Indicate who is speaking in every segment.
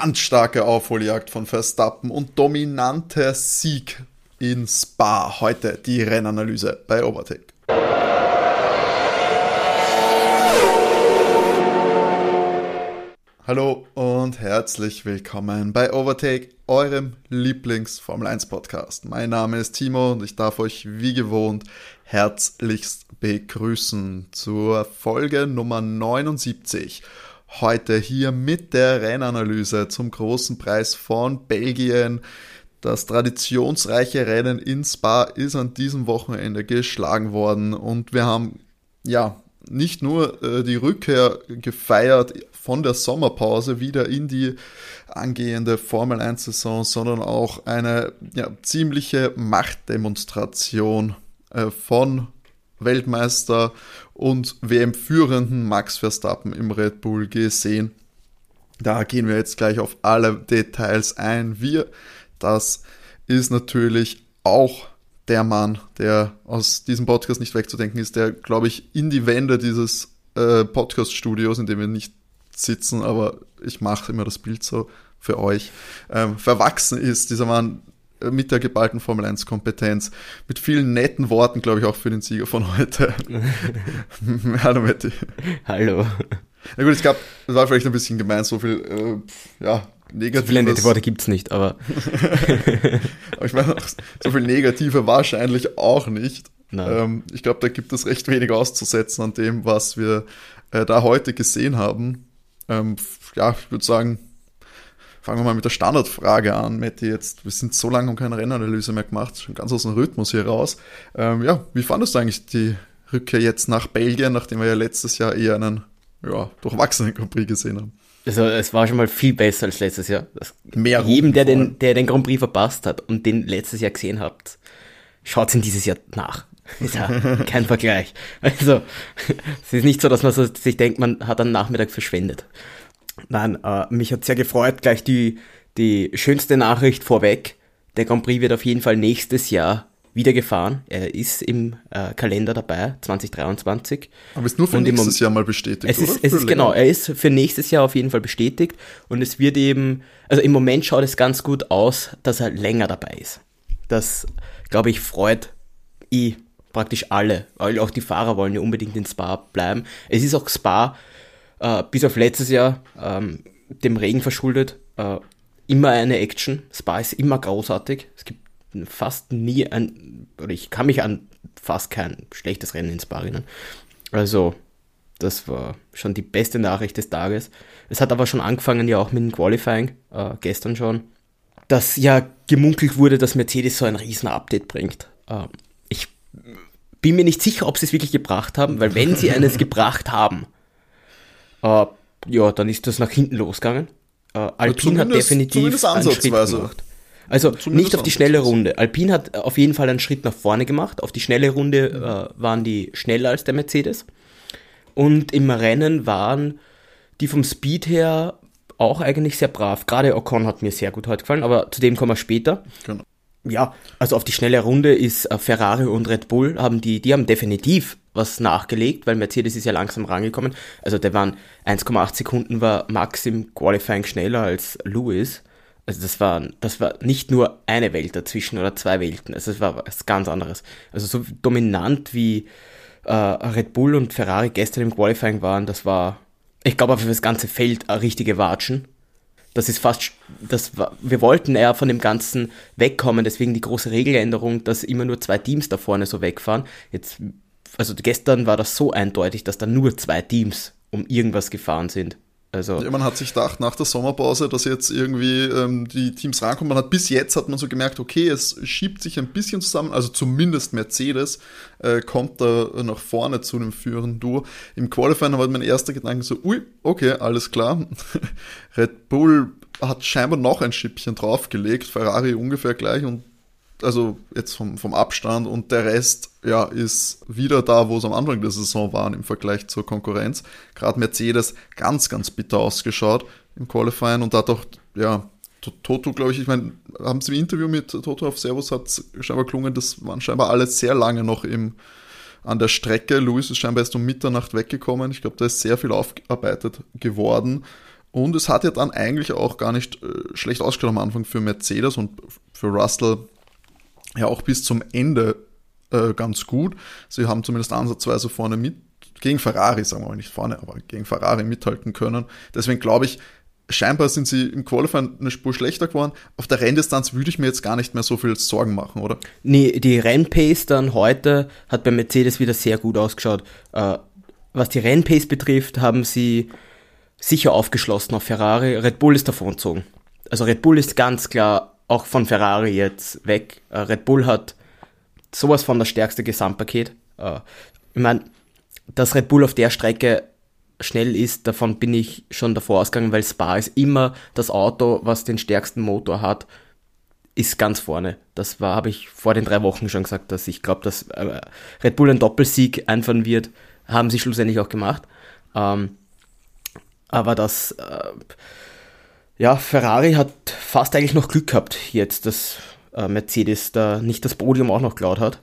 Speaker 1: ganz starke Aufholjagd von Verstappen und dominanter Sieg in Spa. Heute die Rennanalyse bei Overtake. Hallo und herzlich willkommen bei Overtake, eurem Lieblings-Formel 1 Podcast. Mein Name ist Timo und ich darf euch wie gewohnt herzlichst begrüßen zur Folge Nummer 79. Heute hier mit der Rennanalyse zum großen Preis von Belgien. Das traditionsreiche Rennen in Spa ist an diesem Wochenende geschlagen worden und wir haben ja nicht nur äh, die Rückkehr gefeiert von der Sommerpause wieder in die angehende Formel 1 Saison, sondern auch eine ja, ziemliche Machtdemonstration äh, von Weltmeister und WM-führenden Max Verstappen im Red Bull gesehen. Da gehen wir jetzt gleich auf alle Details ein. Wir, das ist natürlich auch der Mann, der aus diesem Podcast nicht wegzudenken ist, der, glaube ich, in die Wände dieses äh, Podcast-Studios, in dem wir nicht sitzen, aber ich mache immer das Bild so für euch, ähm, verwachsen ist. Dieser Mann mit der geballten Formel 1 Kompetenz, mit vielen netten Worten, glaube ich, auch für den Sieger von heute. Hallo Matti.
Speaker 2: Hallo.
Speaker 1: Na gut, es gab, es war vielleicht ein bisschen gemein, so viel, äh, ja,
Speaker 2: Negatives. So viele nette Worte gibt es nicht, aber.
Speaker 1: aber ich meine, so viel Negative wahrscheinlich auch nicht. Ähm, ich glaube, da gibt es recht wenig auszusetzen an dem, was wir äh, da heute gesehen haben. Ähm, ja, ich würde sagen, fangen wir mal mit der Standardfrage an, Matti. Jetzt, wir sind so lange und keine Rennanalyse mehr gemacht, schon ganz aus dem Rhythmus hier raus. Ähm, ja, wie fandest du eigentlich die Rückkehr jetzt nach Belgien, nachdem wir ja letztes Jahr eher einen ja, durchwachsenen Grand Prix gesehen haben?
Speaker 2: Also es war schon mal viel besser als letztes Jahr. Das Mehr jedem, der den, der den Grand Prix verpasst hat und den letztes Jahr gesehen habt, schaut ihn dieses Jahr nach. Ist ja kein Vergleich. Also es ist nicht so, dass man so, sich denkt, man hat einen Nachmittag verschwendet. Nein, äh, mich hat sehr gefreut, gleich die, die schönste Nachricht vorweg. Der Grand Prix wird auf jeden Fall nächstes Jahr wieder gefahren. Er ist im äh, Kalender dabei, 2023.
Speaker 1: Aber ist nur für und nächstes Jahr mal bestätigt,
Speaker 2: es ist, oder? Es ist genau, er ist für nächstes Jahr auf jeden Fall bestätigt und es wird eben, also im Moment schaut es ganz gut aus, dass er länger dabei ist. Das, glaube ich, freut eh praktisch alle, weil auch die Fahrer wollen ja unbedingt in Spa bleiben. Es ist auch Spa äh, bis auf letztes Jahr ähm, dem Regen verschuldet, äh, immer eine Action. Spa ist immer großartig. Es gibt fast nie ein, oder ich kann mich an fast kein schlechtes Rennen in Spa erinnern. Also, das war schon die beste Nachricht des Tages. Es hat aber schon angefangen, ja auch mit dem Qualifying, äh, gestern schon, dass ja gemunkelt wurde, dass Mercedes so ein riesen Update bringt. Äh, ich bin mir nicht sicher, ob sie es wirklich gebracht haben, weil wenn sie eines gebracht haben, äh, ja, dann ist das nach hinten losgegangen. Äh, Alpine hat definitiv einen Schritt gemacht. Also zumindest nicht auf die schnelle Runde. Alpine hat auf jeden Fall einen Schritt nach vorne gemacht. Auf die schnelle Runde äh, waren die schneller als der Mercedes. Und im Rennen waren die vom Speed her auch eigentlich sehr brav. Gerade Ocon hat mir sehr gut heute gefallen, aber zu dem kommen wir später. Genau. Ja, also auf die schnelle Runde ist äh, Ferrari und Red Bull haben die, die haben definitiv was nachgelegt, weil Mercedes ist ja langsam rangekommen. Also der waren 1,8 Sekunden war Max im Qualifying schneller als Lewis. Also das war, das war nicht nur eine Welt dazwischen oder zwei Welten. Also es war was ganz anderes. Also so dominant wie äh, Red Bull und Ferrari gestern im Qualifying waren, das war, ich glaube, für das ganze Feld eine richtige Watschen. Das ist fast, das war, wir wollten eher von dem Ganzen wegkommen, deswegen die große Regeländerung, dass immer nur zwei Teams da vorne so wegfahren. Jetzt, also gestern war das so eindeutig, dass da nur zwei Teams um irgendwas gefahren sind. Also
Speaker 1: ja, man hat sich gedacht, nach der Sommerpause, dass jetzt irgendwie ähm, die Teams rankommen. Man hat bis jetzt hat man so gemerkt, okay, es schiebt sich ein bisschen zusammen, also zumindest Mercedes äh, kommt da nach vorne zu dem führenden Duo. Im Qualifying war mein erster Gedanke so, ui, okay, alles klar. Red Bull hat scheinbar noch ein Schippchen draufgelegt, Ferrari ungefähr gleich und also jetzt vom, vom Abstand und der Rest ja, ist wieder da, wo es am Anfang der Saison waren im Vergleich zur Konkurrenz. Gerade Mercedes ganz, ganz bitter ausgeschaut im Qualifying und dadurch, ja, Toto, glaube ich, ich meine, haben sie im Interview mit Toto auf Servus hat scheinbar gelungen, das waren scheinbar alle sehr lange noch im, an der Strecke. Luis ist scheinbar erst um Mitternacht weggekommen. Ich glaube, da ist sehr viel aufgearbeitet geworden. Und es hat ja dann eigentlich auch gar nicht äh, schlecht ausgeschaut am Anfang für Mercedes und für Russell ja auch bis zum Ende äh, ganz gut. Sie haben zumindest ansatzweise vorne mit, gegen Ferrari, sagen wir mal nicht vorne, aber gegen Ferrari mithalten können. Deswegen glaube ich, scheinbar sind sie im Qualifying eine Spur schlechter geworden. Auf der Renndistanz würde ich mir jetzt gar nicht mehr so viel Sorgen machen, oder?
Speaker 2: Nee, die Rennpace dann heute hat bei Mercedes wieder sehr gut ausgeschaut. Äh, was die Rennpace betrifft, haben sie sicher aufgeschlossen auf Ferrari. Red Bull ist davongezogen. Also Red Bull ist ganz klar auch von Ferrari jetzt weg. Äh, Red Bull hat sowas von das stärkste Gesamtpaket. Äh, ich meine, dass Red Bull auf der Strecke schnell ist, davon bin ich schon davor ausgegangen, weil Spa ist immer das Auto, was den stärksten Motor hat, ist ganz vorne. Das war, habe ich vor den drei Wochen schon gesagt, dass ich glaube, dass äh, Red Bull einen Doppelsieg einfahren wird, haben sie schlussendlich auch gemacht. Ähm, aber das, äh, ja, Ferrari hat fast eigentlich noch Glück gehabt jetzt, dass äh, Mercedes da nicht das Podium auch noch klaut hat.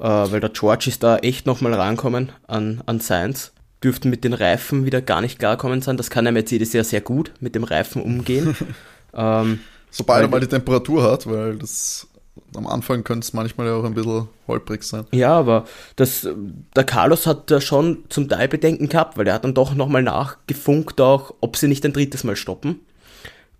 Speaker 2: Äh, weil der George ist da echt nochmal rankommen an, an Sainz. Dürften mit den Reifen wieder gar nicht klarkommen sein. Das kann der Mercedes ja sehr gut mit dem Reifen umgehen. ähm,
Speaker 1: Sobald er mal die Temperatur hat, weil das am Anfang könnte es manchmal ja auch ein bisschen holprig sein.
Speaker 2: Ja, aber das, der Carlos hat da schon zum Teil Bedenken gehabt, weil er hat dann doch nochmal nachgefunkt auch, ob sie nicht ein drittes Mal stoppen.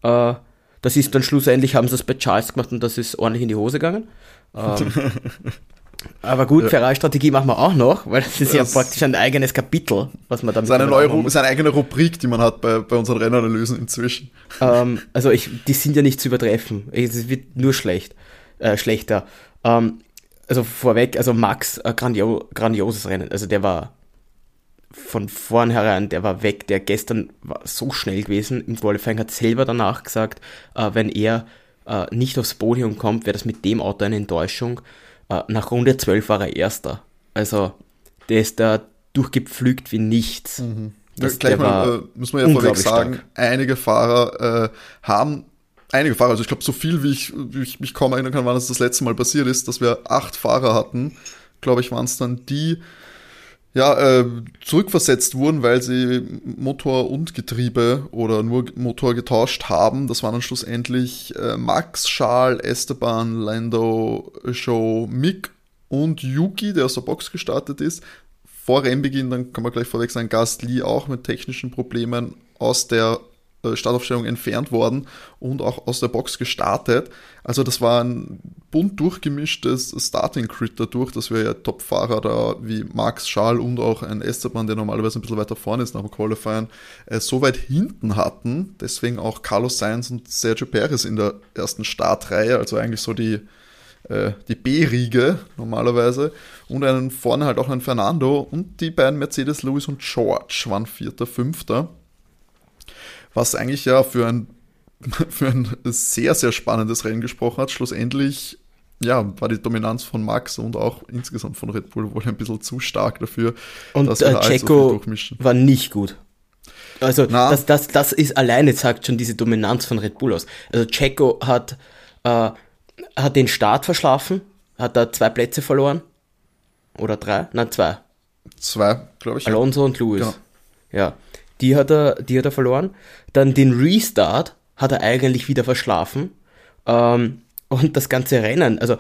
Speaker 2: Äh, das ist dann schlussendlich, haben sie es bei Charles gemacht und das ist ordentlich in die Hose gegangen. Ähm, aber gut, ja. Ferrari-Strategie machen wir auch noch, weil das ist das ja praktisch ein eigenes Kapitel, was man damit
Speaker 1: seine neue seine eigene Rubrik, die man hat bei, bei unseren Rennanalysen inzwischen.
Speaker 2: Ähm, also ich, die sind ja nicht zu übertreffen. Es wird nur schlecht, äh, schlechter. Ähm, also vorweg, also Max, äh, grandio grandioses Rennen. Also der war von vornherein, der war weg. Der gestern war so schnell gewesen. Im Qualifying hat selber danach gesagt, äh, wenn er äh, nicht aufs Podium kommt, wäre das mit dem Auto eine Enttäuschung. Äh, nach Runde 12 war er Erster. Also der ist da durchgepflügt wie nichts.
Speaker 1: Mhm. Das, Gleich mal, äh, muss man ja vorweg sagen, stark. einige Fahrer äh, haben einige Fahrer, also ich glaube, so viel wie ich, wie ich mich kaum erinnern kann, wann es das letzte Mal passiert ist, dass wir acht Fahrer hatten, glaube ich, waren es dann die, ja, äh, zurückversetzt wurden, weil sie Motor und Getriebe oder nur Motor getauscht haben. Das waren dann schlussendlich äh, Max, Charles, Esteban, Lando, Show, Mick und Yuki, der aus der Box gestartet ist. Vor Rennbeginn, dann kann man gleich vorweg sagen, Gastly auch mit technischen Problemen aus der äh, Startaufstellung entfernt worden und auch aus der Box gestartet. Also das war ein bunt durchgemischtes Starting Crit dadurch, dass wir ja Top-Fahrer da wie Max Schal und auch ein Esteban, der normalerweise ein bisschen weiter vorne ist nach dem Qualifying, äh, so weit hinten hatten. Deswegen auch Carlos Sainz und Sergio Perez in der ersten Startreihe, also eigentlich so die äh, die B-Riege normalerweise und einen vorne halt auch einen Fernando und die beiden Mercedes, Lewis und George waren Vierter, Fünfter was eigentlich ja für ein, für ein sehr, sehr spannendes Rennen gesprochen hat. Schlussendlich ja, war die Dominanz von Max und auch insgesamt von Red Bull wohl ein bisschen zu stark dafür,
Speaker 2: und, dass äh, Checo so war nicht gut. Also das, das, das ist alleine sagt schon diese Dominanz von Red Bull aus. Also Checo hat, äh, hat den Start verschlafen, hat da zwei Plätze verloren. Oder drei? Nein, zwei.
Speaker 1: Zwei, glaube ich.
Speaker 2: Alonso und Lewis. Genau. Ja die hat er, die hat er verloren. Dann den Restart hat er eigentlich wieder verschlafen. Ähm, und das ganze Rennen, also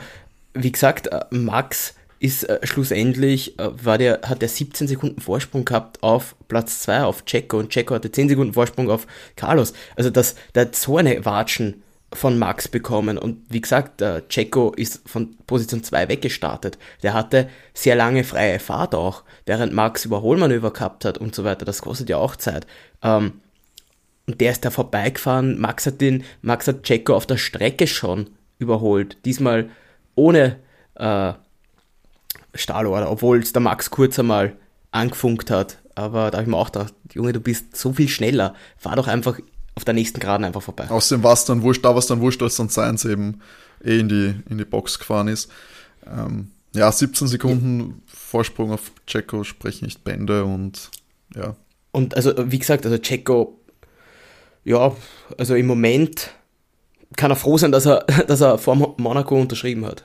Speaker 2: wie gesagt, äh, Max ist äh, schlussendlich, äh, war der, hat der 17 Sekunden Vorsprung gehabt auf Platz 2 auf Checo und Checo hatte 10 Sekunden Vorsprung auf Carlos. Also das, der hat so eine Watschen von Max bekommen. Und wie gesagt, der Checo ist von Position 2 weggestartet. Der hatte sehr lange freie Fahrt auch, während Max Überholmanöver gehabt hat und so weiter. Das kostet ja auch Zeit. Ähm, und der ist da vorbeigefahren. Max hat den, Max hat Checo auf der Strecke schon überholt. Diesmal ohne äh, Stahlorder, obwohl es der Max kurz einmal angefunkt hat. Aber da habe ich mir auch gedacht, Junge, du bist so viel schneller. Fahr doch einfach auf der nächsten Geraden einfach vorbei.
Speaker 1: Außerdem war es dann wurscht, da war es dann wurscht, als dann Science eben eh in die, in die Box gefahren ist. Ähm, ja, 17 Sekunden ja. Vorsprung auf Checo sprechen nicht Bände und ja.
Speaker 2: Und also, wie gesagt, also Checo, ja, also im Moment kann er froh sein, dass er, dass er vor Monaco unterschrieben hat.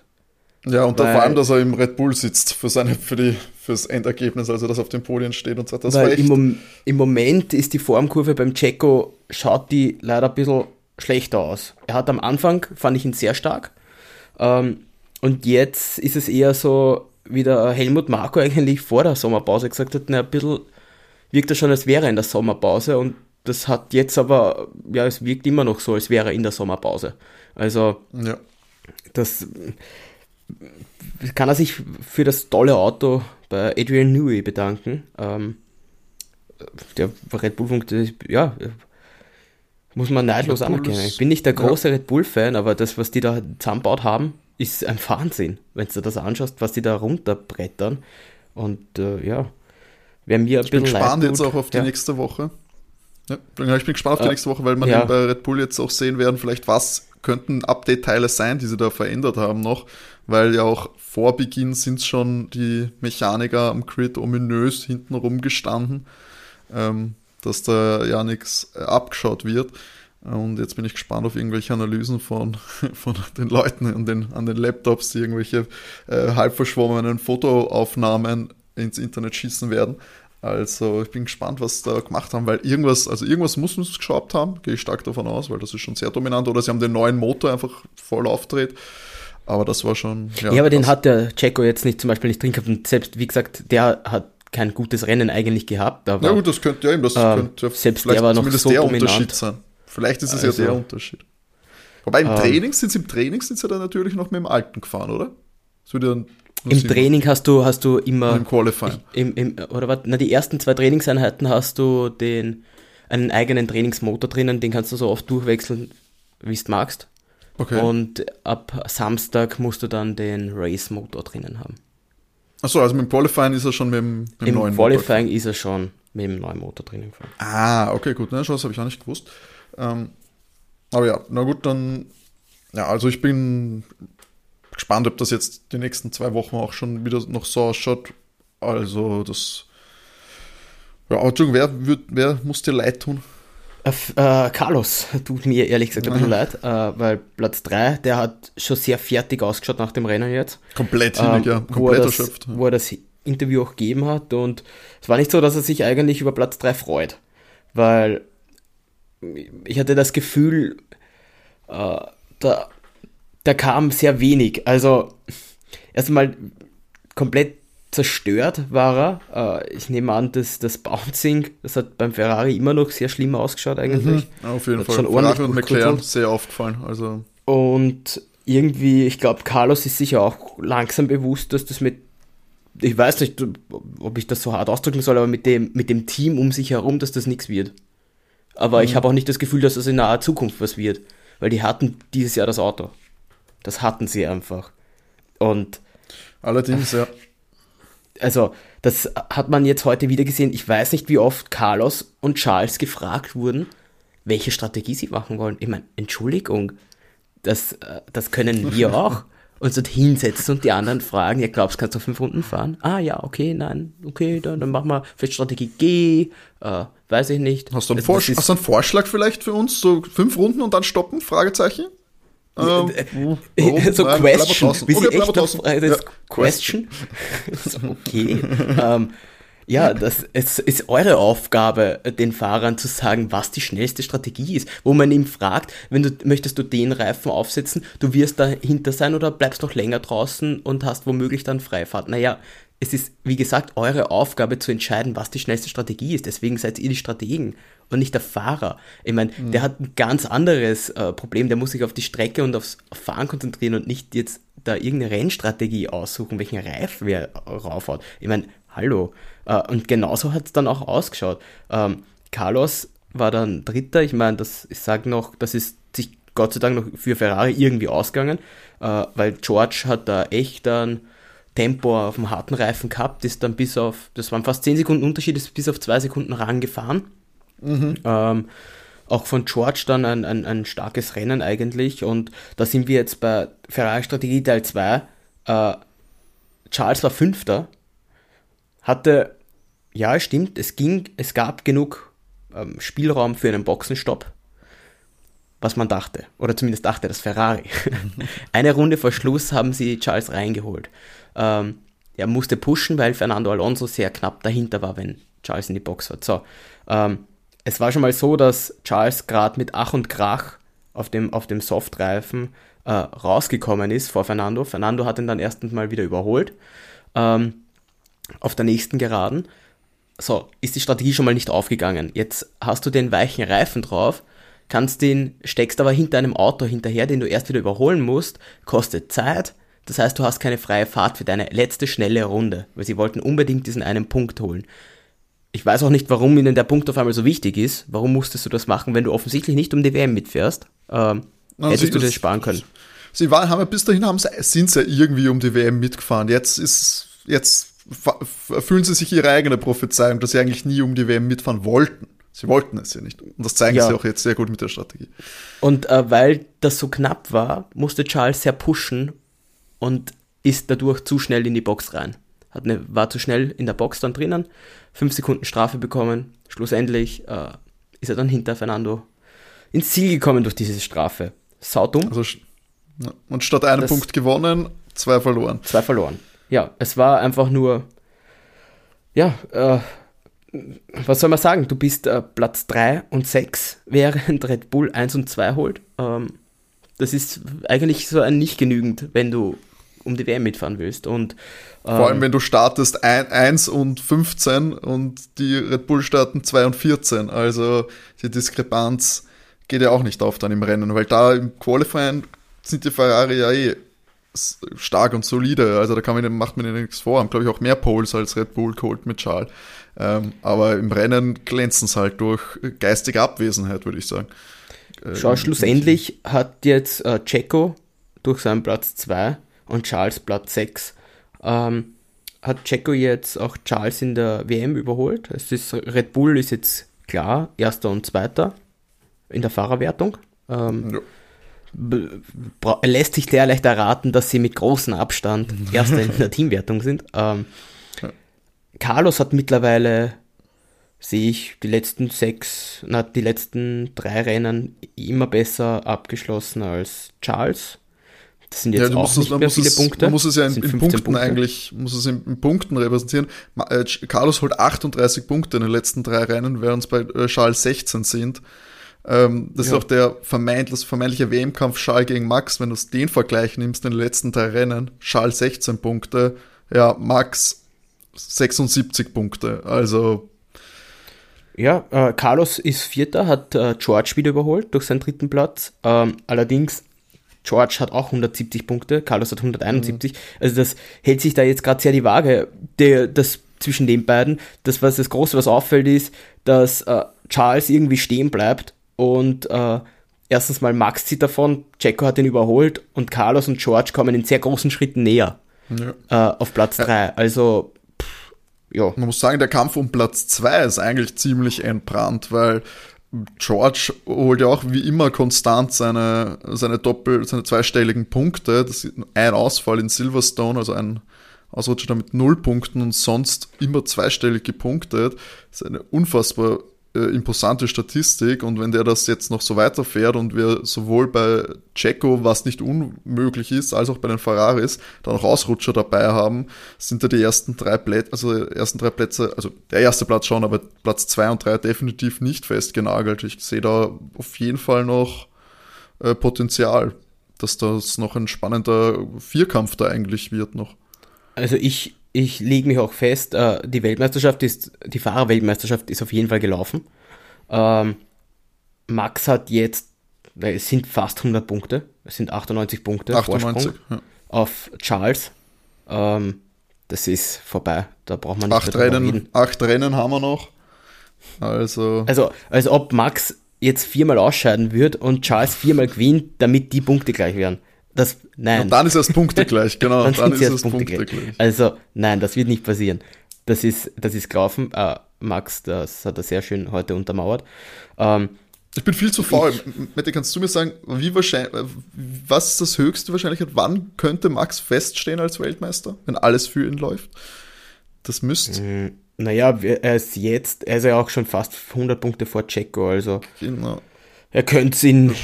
Speaker 1: Ja, und Weil, vor allem, dass er im Red Bull sitzt für seine, für die, fürs Endergebnis, also das auf den Podien steht und so. Das
Speaker 2: Weil im, Mom im, Moment ist die Formkurve beim Checo, schaut die leider ein bisschen schlechter aus. Er hat am Anfang, fand ich ihn sehr stark. Ähm, und jetzt ist es eher so, wie der Helmut Marko eigentlich vor der Sommerpause gesagt hat, na, ein bisschen wirkt er schon, als wäre er in der Sommerpause und das hat jetzt aber, ja, es wirkt immer noch so, als wäre er in der Sommerpause. Also, ja. das kann er sich für das tolle Auto bei Adrian Newey bedanken. Ähm, der Red Bull-Funk, ja, muss man neidlos anerkennen. Ich bin nicht der große ja. Red Bull-Fan, aber das, was die da zusammenbaut haben, ist ein Wahnsinn, wenn du das anschaust, was die da runterbrettern. Und äh, ja, wer mir
Speaker 1: ein ich bisschen bin gespannt jetzt auch auf die ja. nächste Woche. Ja, ich bin gespannt auf die äh, nächste Woche, weil man ja. bei Red Bull jetzt auch sehen werden, vielleicht was könnten Update-Teile sein, die sie da verändert haben noch, weil ja auch vor Beginn sind schon die Mechaniker am Grid ominös hinten rumgestanden, ähm, dass da ja nichts äh, abgeschaut wird. Und jetzt bin ich gespannt auf irgendwelche Analysen von, von den Leuten an den, an den Laptops, die irgendwelche äh, halb verschwommenen Fotoaufnahmen ins Internet schießen werden. Also ich bin gespannt, was sie da gemacht haben, weil irgendwas, also irgendwas muss uns geschraubt haben, gehe ich stark davon aus, weil das ist schon sehr dominant. Oder sie haben den neuen Motor einfach voll aufgedreht. Aber das war schon.
Speaker 2: Ja, ja aber den hat der Checo jetzt nicht zum Beispiel nicht drin gehabt. Und selbst, wie gesagt, der hat kein gutes Rennen eigentlich gehabt. Aber,
Speaker 1: ja gut, das könnte ja eben, das äh, könnte
Speaker 2: selbst der war noch so der dominant.
Speaker 1: Unterschied sein. Vielleicht ist es also, ja der Unterschied. Wobei im ähm, Training sind sie im Training sind sie dann natürlich noch mit dem Alten gefahren, oder?
Speaker 2: Das würde dann im Training hast du, hast du immer.
Speaker 1: Im Qualifying.
Speaker 2: Im, im, oder was? Na, die ersten zwei Trainingseinheiten hast du den, einen eigenen Trainingsmotor drinnen, den kannst du so oft durchwechseln, wie du magst. Okay. Und ab Samstag musst du dann den Race-Motor drinnen haben.
Speaker 1: Achso, also mit dem Qualifying ist er schon mit dem, mit dem
Speaker 2: Im neuen Qualifying Motor. ist er schon mit dem neuen Motor drinnen gefahren.
Speaker 1: Ah, okay, gut, ne, das habe ich auch nicht gewusst. Ähm, aber ja, na gut, dann. Ja, also ich bin gespannt, ob das jetzt die nächsten zwei Wochen auch schon wieder noch so ausschaut. Also das. Ja, Entschuldigung, wer, wird, wer muss dir leid tun?
Speaker 2: Äh, äh, Carlos tut mir ehrlich gesagt ein bisschen leid, äh, weil Platz 3, der hat schon sehr fertig ausgeschaut nach dem Rennen jetzt.
Speaker 1: Komplett hinnig, ähm, ja. Komplett wo
Speaker 2: er, das, erschöpft. wo er das Interview auch gegeben hat und es war nicht so, dass er sich eigentlich über Platz 3 freut, weil ich hatte das Gefühl, äh, da da kam sehr wenig. Also erstmal komplett zerstört war er. Äh, ich nehme an, dass das Bouncing, das hat beim Ferrari immer noch sehr schlimm ausgeschaut eigentlich.
Speaker 1: Mhm, auf jeden Fall. Schon Ferrari und McLaren sehr aufgefallen. Also.
Speaker 2: Und irgendwie, ich glaube, Carlos ist sich auch langsam bewusst, dass das mit ich weiß nicht, ob ich das so hart ausdrücken soll, aber mit dem, mit dem Team um sich herum, dass das nichts wird. Aber mhm. ich habe auch nicht das Gefühl, dass das in naher Zukunft was wird, weil die hatten dieses Jahr das Auto. Das hatten sie einfach. Und.
Speaker 1: Allerdings, ja.
Speaker 2: Also, das hat man jetzt heute wieder gesehen. Ich weiß nicht, wie oft Carlos und Charles gefragt wurden, welche Strategie sie machen wollen. Ich meine, Entschuldigung, das, äh, das können wir auch. uns dort hinsetzen und die anderen fragen, ja, glaubst du, kannst du fünf Runden fahren? Ah, ja, okay, nein, okay, dann, dann machen wir vielleicht Strategie G, äh, weiß ich nicht.
Speaker 1: Hast du, einen Vorsch hast du einen Vorschlag vielleicht für uns? So fünf Runden und dann stoppen? Fragezeichen?
Speaker 2: Ähm, warum? so Nein, Question, wie sie echt noch, äh, ja, Question. okay. ähm, ja, das es ist eure Aufgabe, den Fahrern zu sagen, was die schnellste Strategie ist. Wo man ihm fragt, wenn du möchtest du den Reifen aufsetzen, du wirst dahinter sein oder bleibst noch länger draußen und hast womöglich dann Freifahrt. Naja, es ist, wie gesagt, eure Aufgabe zu entscheiden, was die schnellste Strategie ist. Deswegen seid ihr die Strategen und nicht der Fahrer. Ich meine, mhm. der hat ein ganz anderes äh, Problem. Der muss sich auf die Strecke und aufs Fahren konzentrieren und nicht jetzt da irgendeine Rennstrategie aussuchen, welchen Reifen er raufhaut. Ich meine, hallo. Äh, und genauso hat es dann auch ausgeschaut. Ähm, Carlos war dann Dritter. Ich meine, das, ich sage noch, das ist sich Gott sei Dank noch für Ferrari irgendwie ausgegangen, äh, weil George hat da echt dann Tempo auf dem harten Reifen gehabt, ist dann bis auf, das waren fast 10 Sekunden Unterschied, ist bis auf 2 Sekunden rangefahren. Mhm. Ähm, auch von George dann ein, ein, ein, starkes Rennen eigentlich. Und da sind wir jetzt bei Ferrari Strategie Teil 2. Äh, Charles war Fünfter, hatte, ja, stimmt, es ging, es gab genug ähm, Spielraum für einen Boxenstopp, was man dachte. Oder zumindest dachte das Ferrari. Eine Runde vor Schluss haben sie Charles reingeholt. Ähm, er musste pushen, weil Fernando Alonso sehr knapp dahinter war, wenn Charles in die Box war. So, ähm, es war schon mal so, dass Charles gerade mit Ach und Krach auf dem, auf dem Softreifen äh, rausgekommen ist vor Fernando. Fernando hat ihn dann erstens mal wieder überholt ähm, auf der nächsten Geraden. So, ist die Strategie schon mal nicht aufgegangen. Jetzt hast du den weichen Reifen drauf, kannst den, steckst aber hinter einem Auto hinterher, den du erst wieder überholen musst, kostet Zeit. Das heißt, du hast keine freie Fahrt für deine letzte schnelle Runde, weil sie wollten unbedingt diesen einen Punkt holen. Ich weiß auch nicht, warum ihnen der Punkt auf einmal so wichtig ist. Warum musstest du das machen, wenn du offensichtlich nicht um die WM mitfährst? Ähm, also hättest du das sparen können.
Speaker 1: Sie waren, haben ja bis dahin haben sie, sind sie ja irgendwie um die WM mitgefahren. Jetzt ist, jetzt erfüllen sie sich ihre eigene Prophezeiung, dass sie eigentlich nie um die WM mitfahren wollten. Sie wollten es ja nicht. Und das zeigen ja. sie auch jetzt sehr gut mit der Strategie.
Speaker 2: Und äh, weil das so knapp war, musste Charles sehr pushen und ist dadurch zu schnell in die Box rein. Hat eine, war zu schnell in der Box dann drinnen, fünf Sekunden Strafe bekommen. Schlussendlich äh, ist er dann hinter Fernando ins Ziel gekommen durch diese Strafe. Saudumm. Also,
Speaker 1: und statt einem Punkt gewonnen, zwei verloren.
Speaker 2: Zwei verloren. Ja, es war einfach nur, ja, äh, was soll man sagen? Du bist äh, Platz 3 und 6, während Red Bull 1 und 2 holt. Ähm, das ist eigentlich so ein nicht genügend, wenn du um die WM mitfahren willst. Und,
Speaker 1: ähm, Vor allem, wenn du startest 1 und 15 und die Red Bull starten 2 und 14. Also die Diskrepanz geht ja auch nicht auf dann im Rennen, weil da im Qualifying sind die Ferrari ja eh stark und solide. Also da kann man, macht man ihnen nichts vor. Haben, glaube ich, auch mehr Poles als Red Bull geholt mit Charles. Ähm, aber im Rennen glänzen es halt durch geistige Abwesenheit, würde ich sagen.
Speaker 2: Äh, Schau, schlussendlich hat jetzt äh, Checo durch seinen Platz 2 und Charles Platz 6 ähm, hat Checo jetzt auch Charles in der WM überholt. Es ist, Red Bull ist jetzt klar, erster und zweiter in der Fahrerwertung. Ähm, ja. Lässt sich sehr leicht erraten, dass sie mit großem Abstand erster in der Teamwertung sind. Ähm, ja. Carlos hat mittlerweile, sehe ich, die letzten sechs, na, die letzten drei Rennen immer besser abgeschlossen als Charles.
Speaker 1: Das sind jetzt ja, auch nicht es, mehr viele es, Punkte. Man muss es ja in, in Punkten Punkte. eigentlich, muss es in, in, Punkten repräsentieren. Äh, Carlos holt 38 Punkte in den letzten drei Rennen, während es bei äh, Charles 16 sind. Ähm, das ja. ist auch der vermeintlich, vermeintliche WM-Kampf Charles gegen Max, wenn du den Vergleich nimmst in den letzten drei Rennen. Charles 16 Punkte, ja, Max 76 Punkte. Also
Speaker 2: ja, äh, Carlos ist Vierter, hat äh, George wieder überholt durch seinen dritten Platz. Ähm, allerdings, George hat auch 170 Punkte, Carlos hat 171. Mhm. Also das hält sich da jetzt gerade sehr die Waage, der, das zwischen den beiden. Das, was das Große, was auffällt, ist, dass äh, Charles irgendwie stehen bleibt und äh, erstens mal Max zieht davon, Checo hat ihn überholt und Carlos und George kommen in sehr großen Schritten näher ja. äh, auf Platz 3. Ja. Also
Speaker 1: ja. Man muss sagen, der Kampf um Platz 2 ist eigentlich ziemlich entbrannt, weil George holt ja auch wie immer konstant seine, seine Doppel-, seine zweistelligen Punkte. Das ist ein Ausfall in Silverstone, also ein Ausrutscher mit null Punkten und sonst immer zweistellig gepunktet. Das ist eine unfassbar äh, imposante Statistik und wenn der das jetzt noch so weiterfährt und wir sowohl bei Checo, was nicht unmöglich ist, als auch bei den Ferraris dann auch Ausrutscher dabei haben, sind da die ersten drei Plätze, also ersten drei Plätze, also der erste Platz schon, aber Platz zwei und drei definitiv nicht festgenagelt. Ich sehe da auf jeden Fall noch äh, Potenzial, dass das noch ein spannender Vierkampf da eigentlich wird noch.
Speaker 2: Also ich ich lege mich auch fest, äh, die Weltmeisterschaft ist, die Fahrerweltmeisterschaft ist auf jeden Fall gelaufen. Ähm, Max hat jetzt, es sind fast 100 Punkte, es sind 98 Punkte
Speaker 1: 98, ja.
Speaker 2: auf Charles. Ähm, das ist vorbei, da braucht man
Speaker 1: nicht acht Rennen, reden. Acht Rennen haben wir noch. Also,
Speaker 2: also, als ob Max jetzt viermal ausscheiden wird und Charles viermal gewinnt, damit die Punkte gleich wären. Das, nein.
Speaker 1: Und dann ist es Punkte gleich, genau. dann, dann ist es Punkte,
Speaker 2: gleich. gleich. Also, nein, das wird nicht passieren. Das ist, das ist gelaufen. Äh, Max, das hat er sehr schön heute untermauert. Ähm,
Speaker 1: ich bin viel zu faul. Mette, kannst du mir sagen, wie wahrscheinlich, was ist das höchste Wahrscheinlichkeit? Wann könnte Max feststehen als Weltmeister, wenn alles für ihn läuft? Das müsste. Mm,
Speaker 2: naja, er ist jetzt, er ist ja auch schon fast 100 Punkte vor Checo, also. Genau. Er könnte es in,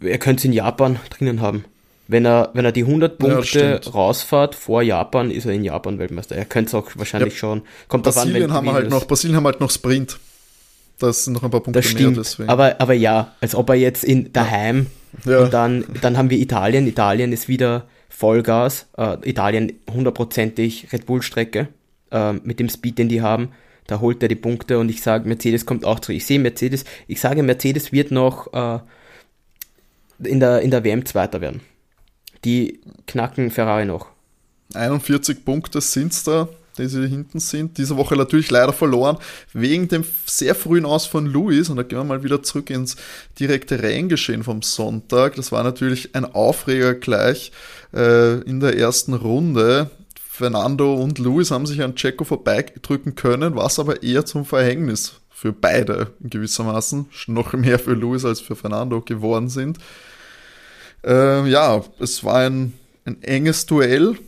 Speaker 2: er könnte in Japan drinnen haben. Wenn er, wenn er die 100
Speaker 1: Ja,
Speaker 2: Punkte
Speaker 1: stimmt.
Speaker 2: rausfährt vor Japan, ist er in Japan Weltmeister. Er könnte es auch wahrscheinlich
Speaker 1: Ja.
Speaker 2: schon. Kommt drauf an,
Speaker 1: Brasilien haben halt noch, Brasilien haben halt noch Sprint. Das sind noch ein paar Punkte
Speaker 2: Das
Speaker 1: mehr,
Speaker 2: stimmt.
Speaker 1: deswegen.
Speaker 2: Aber, aber ja, als ob er jetzt in daheim
Speaker 1: Ja.
Speaker 2: und dann, dann haben wir Italien. Italien ist wieder Vollgas. Äh, Italien hundertprozentig Red Bull-Strecke äh, mit dem Speed, den die haben. Da holt er die Punkte und ich sage, Mercedes kommt auch zurück. Ich sehe Mercedes, ich sage, Mercedes wird noch äh, in, der, in der WM Zweiter werden. Die knacken Ferrari noch.
Speaker 1: 41 Punkte sind es da, die sie hinten sind. Diese Woche natürlich leider verloren, wegen dem sehr frühen Aus von Lewis. Und da gehen wir mal wieder zurück ins direkte Renngeschehen vom Sonntag. Das war natürlich ein Aufreger gleich äh, in der ersten Runde. Fernando und Lewis haben sich an Checo vorbeidrücken können, was aber eher zum Verhängnis für beide gewissermaßen, noch mehr für Lewis als für Fernando geworden sind. Äh, ja, es war ein, ein enges Duell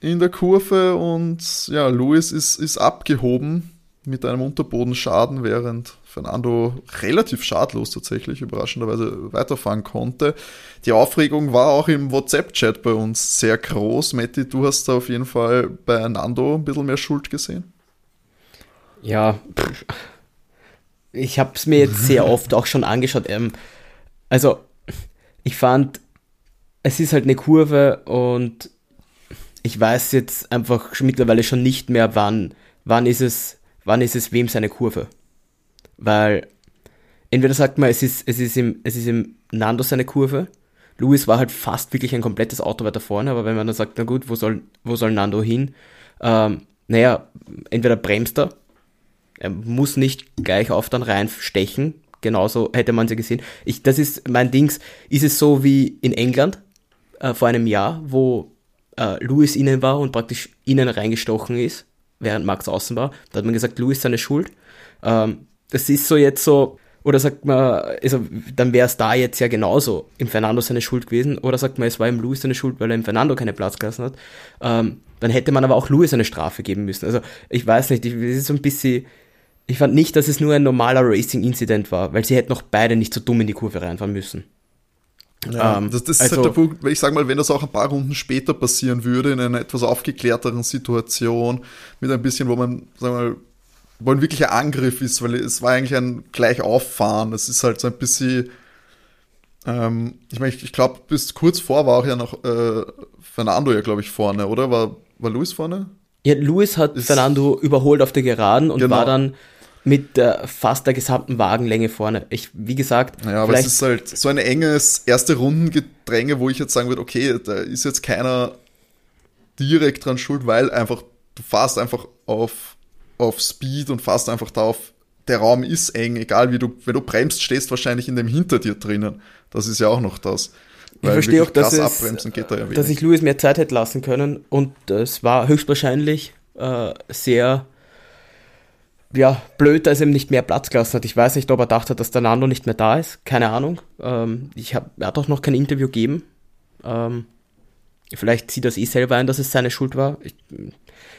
Speaker 1: in der Kurve und ja, Lewis ist, ist abgehoben mit einem Unterbodenschaden, während Fernando relativ schadlos tatsächlich überraschenderweise weiterfahren konnte. Die Aufregung war auch im WhatsApp-Chat bei uns sehr groß. Matti, du hast da auf jeden Fall bei Nando ein bisschen mehr Schuld gesehen.
Speaker 2: Ja, ich habe es mir jetzt sehr oft auch schon angeschaut. Ähm, also, ich fand, es ist halt eine Kurve und ich weiß jetzt einfach mittlerweile schon nicht mehr, wann, wann ist es, wann ist es wem seine Kurve. Weil entweder sagt man, es ist, es ist im, es ist im Nando seine Kurve. Lewis war halt fast wirklich ein komplettes Auto weiter vorne, aber wenn man dann sagt, na gut, wo soll, wo soll Nando hin? Ähm, naja, entweder bremst er, er muss nicht gleich auf dann reinstechen, genauso hätte man sie gesehen. Ich, das ist mein Dings, ist es so wie in England äh, vor einem Jahr, wo äh, Lewis innen war und praktisch innen reingestochen ist, während Max außen war. Da hat man gesagt, Lewis seine Schuld. Ähm, das ist so jetzt so, oder sagt man, also dann wäre es da jetzt ja genauso im Fernando seine Schuld gewesen, oder sagt man, es war im Lewis seine Schuld, weil er im Fernando keine Platz gelassen hat. Ähm, dann hätte man aber auch Lewis eine Strafe geben müssen. Also ich weiß nicht, ich- es ist so ein bisschen, ich fand nicht, dass es nur ein normaler Racing-Incident war, weil sie hätten auch beide nicht so dumm in die Kurve reinfahren müssen.
Speaker 1: Ja,
Speaker 2: Ähm,
Speaker 1: das, das ist
Speaker 2: also-
Speaker 1: halt der Punkt, weil ich sage mal, wenn das auch ein paar Runden später passieren würde, in einer etwas aufgeklärteren Situation, mit ein bisschen, wo man, sagen wir mal, wo ein wirklicher Angriff ist, weil es war eigentlich ein Gleichauffahren. Es ist halt so ein bisschen, ähm, ich meine, ich, ich glaube, bis kurz vor war auch ja noch äh, Fernando ja, glaube ich, vorne, oder? War, war Luis vorne?
Speaker 2: Ja, Lewis hat
Speaker 1: Ist-
Speaker 2: Fernando überholt auf der Geraden und
Speaker 1: Genau.
Speaker 2: war dann mit äh, fast der gesamten Wagenlänge vorne. Ich, wie gesagt,
Speaker 1: Ja, aber
Speaker 2: vielleicht,
Speaker 1: es ist halt so ein enges erste Rundengedränge, wo ich jetzt sagen würde, okay, da ist jetzt keiner direkt dran schuld, weil einfach, du fährst einfach auf, auf Speed und fährst einfach darauf, der Raum ist eng, egal wie du, wenn du bremst, stehst wahrscheinlich in dem hinter dir drinnen. Das ist ja auch noch das.
Speaker 2: Ich verstehe auch, dass, es,
Speaker 1: abbremsen geht da ja
Speaker 2: dass sich Lewis mehr Zeit hätte lassen können und es war höchstwahrscheinlich äh, sehr ja, blöd, dass er ihm nicht mehr Platz gelassen hat. Ich weiß nicht, ob er dachte, dass der Nando nicht mehr da ist. Keine Ahnung. Ähm, ich hab, er hat auch noch kein Interview gegeben. Ähm, vielleicht sieht er es eh selber ein, dass es seine Schuld war. Ich,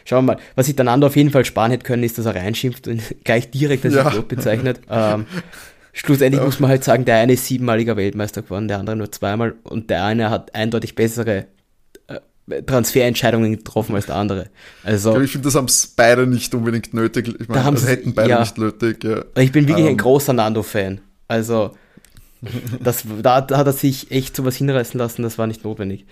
Speaker 2: schauen wir mal. Was sich der Nando auf jeden Fall sparen hätte können, ist, dass er reinschimpft und gleich direkt als
Speaker 1: Ja.
Speaker 2: Idiot bezeichnet. Ähm, schlussendlich
Speaker 1: Ja.
Speaker 2: muss man halt sagen, der eine ist siebenmaliger Weltmeister geworden, der andere nur zweimal und der eine hat eindeutig bessere äh, Transferentscheidungen getroffen als der andere. Also
Speaker 1: Ich finde, das haben es beide nicht unbedingt nötig. Ich meine,
Speaker 2: haben
Speaker 1: das
Speaker 2: sie-
Speaker 1: hätten beide
Speaker 2: ja.
Speaker 1: nicht nötig. Ja.
Speaker 2: Ich bin wirklich ein
Speaker 1: Ähm.
Speaker 2: großer Nando-Fan. Also, das, da, da hat er sich echt zu was hinreißen lassen, das war nicht notwendig.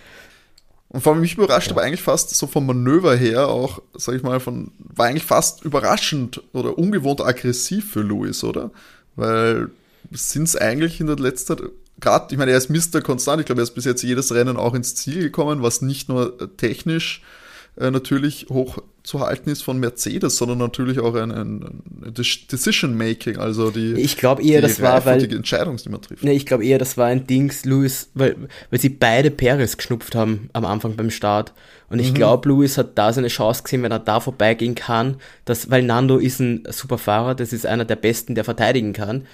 Speaker 1: Und vor allem mich überrascht aber eigentlich fast so vom Manöver her auch, sag ich mal, von, war eigentlich fast überraschend oder ungewohnt aggressiv für Lewis, oder? Weil sind es eigentlich in der letzten gerade, ich meine, er ist Mr. Konstant, ich glaube, er ist bis jetzt jedes Rennen auch ins Ziel gekommen, was nicht nur technisch äh, natürlich hoch zu halten ist von Mercedes, sondern natürlich auch ein, ein, ein Decision-Making, also die,
Speaker 2: Ich glaube eher,
Speaker 1: die
Speaker 2: das war, weil.
Speaker 1: die Entscheidung, die man trifft.
Speaker 2: Ne, ich glaube eher, das war ein Dings, Lewis, weil, weil sie beide Perez geschnupft haben am Anfang beim Start. Und ich glaube, Lewis hat da seine Chance gesehen, wenn er da vorbeigehen kann, dass, weil Nando ist ein super Fahrer, das ist einer der besten, der verteidigen kann.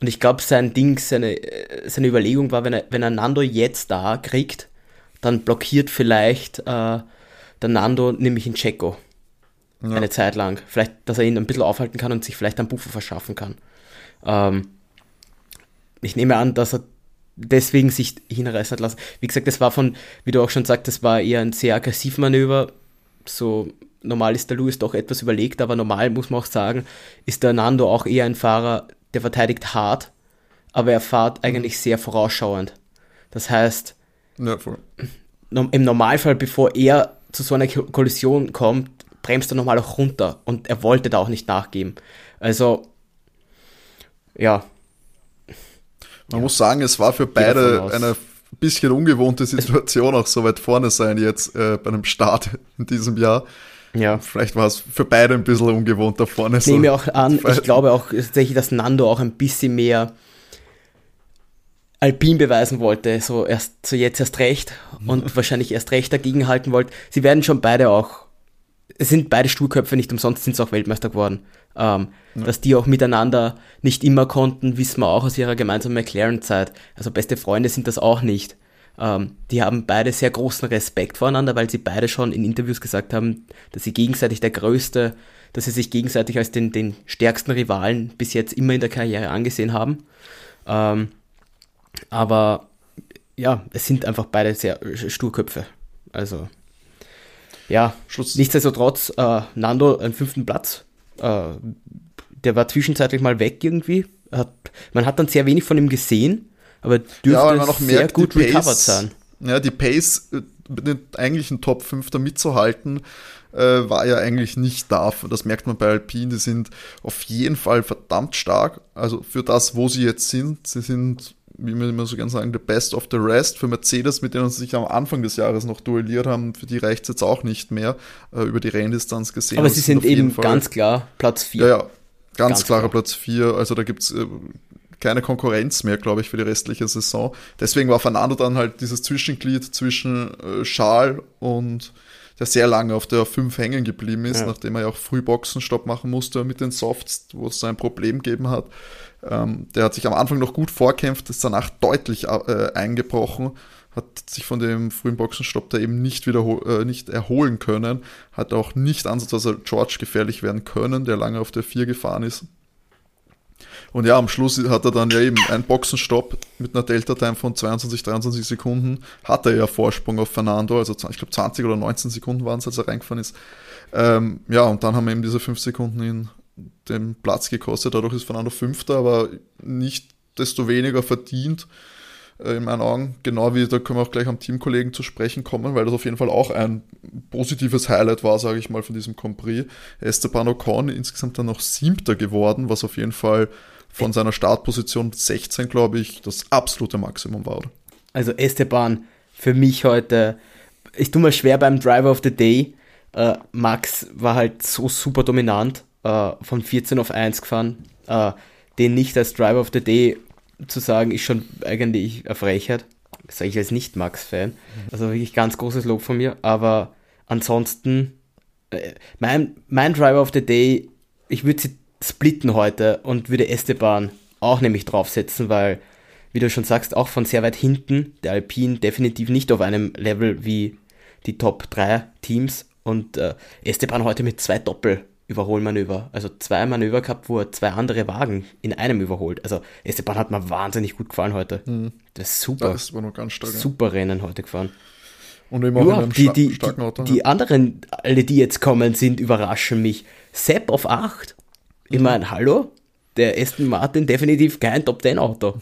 Speaker 2: Und ich glaube, sein Ding, seine, äh, seine Überlegung war, wenn er, wenn er Nando jetzt da kriegt, dann blockiert vielleicht äh, der Nando nämlich in Checo
Speaker 1: Ja.
Speaker 2: eine Zeit lang. Vielleicht, dass er ihn ein bisschen aufhalten kann und sich vielleicht einen Buffer verschaffen kann. Ähm, ich nehme an, dass er deswegen sich hinreißen hat lassen. Wie gesagt, das war von, wie du auch schon sagst, das war eher ein sehr aggressiv Manöver. So normal ist der Lewis doch etwas überlegt, aber normal muss man auch sagen, ist der Nando auch eher ein Fahrer, der verteidigt hart, aber er fährt eigentlich sehr vorausschauend. Das heißt, ja, im Normalfall, bevor er zu so einer Kollision kommt, bremst er nochmal auch runter und er wollte da auch nicht nachgeben. Also, ja.
Speaker 1: Man ja. muss sagen, es war für beide eine bisschen ungewohnte Situation, auch so weit vorne sein jetzt äh, bei einem Start in diesem Jahr. Ja. Vielleicht war es für beide ein bisschen ungewohnt da vorne.
Speaker 2: Ich nehme so auch an, ich glaube auch tatsächlich, dass Nando auch ein bisschen mehr Alpin beweisen wollte, so erst so jetzt erst recht und wahrscheinlich erst recht dagegen halten wollte. Sie werden schon beide auch, es sind beide Sturköpfe, nicht umsonst sind sie auch Weltmeister geworden. Ähm, ja. Dass die auch miteinander nicht immer konnten, wissen wir auch aus ihrer gemeinsamen McLaren-Zeit. Also beste Freunde sind das auch nicht. Ähm, die haben beide sehr großen Respekt voreinander, weil sie beide schon in Interviews gesagt haben, dass sie gegenseitig der größte, dass sie sich gegenseitig als den, den stärksten Rivalen bis jetzt immer in der Karriere angesehen haben. Ähm, aber ja, es sind einfach beide sehr Sturköpfe. Also ja, Schluss. nichtsdestotrotz, äh, Nando einen fünften Platz. Äh, der war zwischenzeitlich mal weg irgendwie. Hat, man hat dann sehr wenig von ihm gesehen, aber dürfte ja, aber
Speaker 1: noch sehr merkt, gut Pace, recovered sein. Ja, die Pace äh, den eigentlichen Top 5 da mitzuhalten, äh, war ja eigentlich nicht da. Das merkt man bei Alpine, die sind auf jeden Fall verdammt stark. Also für das, wo sie jetzt sind, sie sind wie wir immer so gerne sagen, the best of the rest. Für Mercedes, mit denen sie sich am Anfang des Jahres noch duelliert haben, für die reicht es jetzt auch nicht mehr äh, über die Renndistanz gesehen.
Speaker 2: Aber sie sind eben Fall, ganz klar Platz 4.
Speaker 1: Ja, ja, ganz, ganz klarer klar. Platz 4. Also da gibt es äh, keine Konkurrenz mehr, glaube ich, für die restliche Saison. Deswegen war Fernando dann halt dieses Zwischenglied zwischen äh, Charles und der sehr lange auf der 5 hängen geblieben ist, ja. nachdem er ja auch früh Boxenstopp machen musste mit den Softs, wo es ein Problem gegeben hat. Ähm, der hat sich am Anfang noch gut vorkämpft, ist danach deutlich äh, eingebrochen, hat sich von dem frühen Boxenstopp da eben nicht, äh, nicht erholen können, hat auch nicht ansatzweise George gefährlich werden können, der lange auf der 4 gefahren ist. Und ja, am Schluss hat er dann ja eben einen Boxenstopp mit einer Delta-Time von 22, 23 Sekunden. Hat er ja Vorsprung auf Fernando, also ich glaube 20 oder 19 Sekunden waren es, als er reingefahren ist. Ähm, ja, und dann haben wir eben diese 5 Sekunden in den Platz gekostet. Dadurch ist Fernando Fünfter, aber nicht desto weniger verdient äh, in meinen Augen. Genau wie, da können wir auch gleich am Teamkollegen zu sprechen kommen, weil das auf jeden Fall auch ein positives Highlight war, sage ich mal, von diesem Prix. Esteban Ocon insgesamt dann noch Siebter geworden, was auf jeden Fall von seiner Startposition 16, glaube ich, das absolute Maximum war. Oder?
Speaker 2: Also Esteban, für mich heute, ich tue mir schwer beim Driver of the Day. Uh, Max war halt so super dominant äh, von 14 auf 1 gefahren. Äh, den nicht als Driver of the Day zu sagen, ist schon eigentlich eine Frechheit. Das sage ich als Nicht-Max-Fan. Also wirklich ganz großes Lob von mir. Aber ansonsten, äh, mein, mein Driver of the Day, ich würde sie splitten heute und würde Esteban auch nämlich draufsetzen, weil, wie du schon sagst, auch von sehr weit hinten, der Alpine definitiv nicht auf einem Level wie die Top 3 Teams und äh, Esteban heute mit zwei Doppel Überholmanöver. Also zwei Manöver gehabt, wo er zwei andere Wagen in einem überholt. Also Esteban hat mir wahnsinnig gut gefallen heute. Mhm. Das ist super. Das war noch ganz stark. Super ja. Rennen heute gefahren. Und auch ja, in einem die, die, starken Auto. Die, die anderen, alle die jetzt kommen, sind überraschen mich. Sepp auf 8. Ich mhm. meine, hallo? Der Aston Martin definitiv kein Top Ten Auto.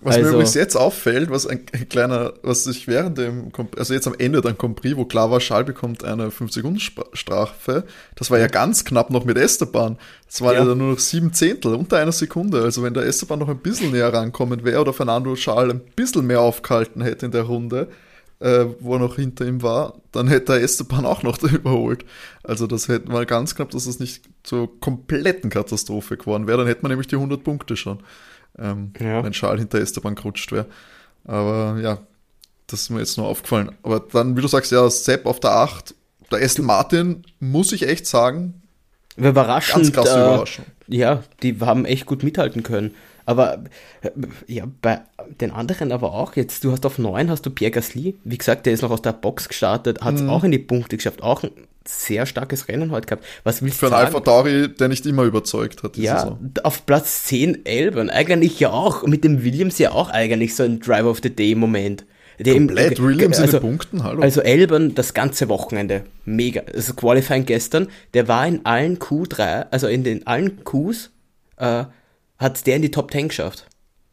Speaker 1: Was also, mir übrigens jetzt auffällt, was ein, kleiner, was ich während dem, also jetzt am Ende dann Compris, wo klar war, Schall bekommt eine 5-Sekunden-Strafe, das war ja ganz knapp noch mit Esteban. Das war ja. ja nur noch sieben Zehntel, unter einer Sekunde. Also wenn der Esteban noch ein bisschen näher rankommen wäre oder Fernando Schall ein bisschen mehr aufgehalten hätte in der Runde, äh, wo er noch hinter ihm war, dann hätte er Esteban auch noch überholt. Also das hätte mal ganz knapp, dass das nicht zur kompletten Katastrophe geworden wäre. Dann hätte man nämlich die 100 Punkte schon, ähm, ja. wenn Schal hinter Esteban gerutscht wäre. Aber ja, das ist mir jetzt nur aufgefallen. Aber dann, wie du sagst, ja, Sepp auf der 8, der Aston Martin, muss ich echt sagen,
Speaker 2: überraschend. Ganz krasse äh, Überraschung. Ja, die haben echt gut mithalten können. Aber äh, ja, bei den anderen aber auch. Jetzt, du hast auf 9 hast du Pierre Gasly. Wie gesagt, der ist noch aus der Box gestartet, hat es mhm. auch in die Punkte geschafft. Auch ein sehr starkes Rennen heute gehabt. Was willst
Speaker 1: du sagen? Für einen Alpha Tauri, der nicht immer überzeugt hat.
Speaker 2: Ja, Saison. auf Platz 10 Elben. Eigentlich ja auch. Mit dem Williams ja auch eigentlich so ein Driver of the Day Moment.
Speaker 1: Der Komplett Williams also, in den Punkten, hallo.
Speaker 2: Also Elben das ganze Wochenende, mega. Also Qualifying gestern, der war in allen Q3, also in den allen Qs, äh, hat der in die Top 10 geschafft.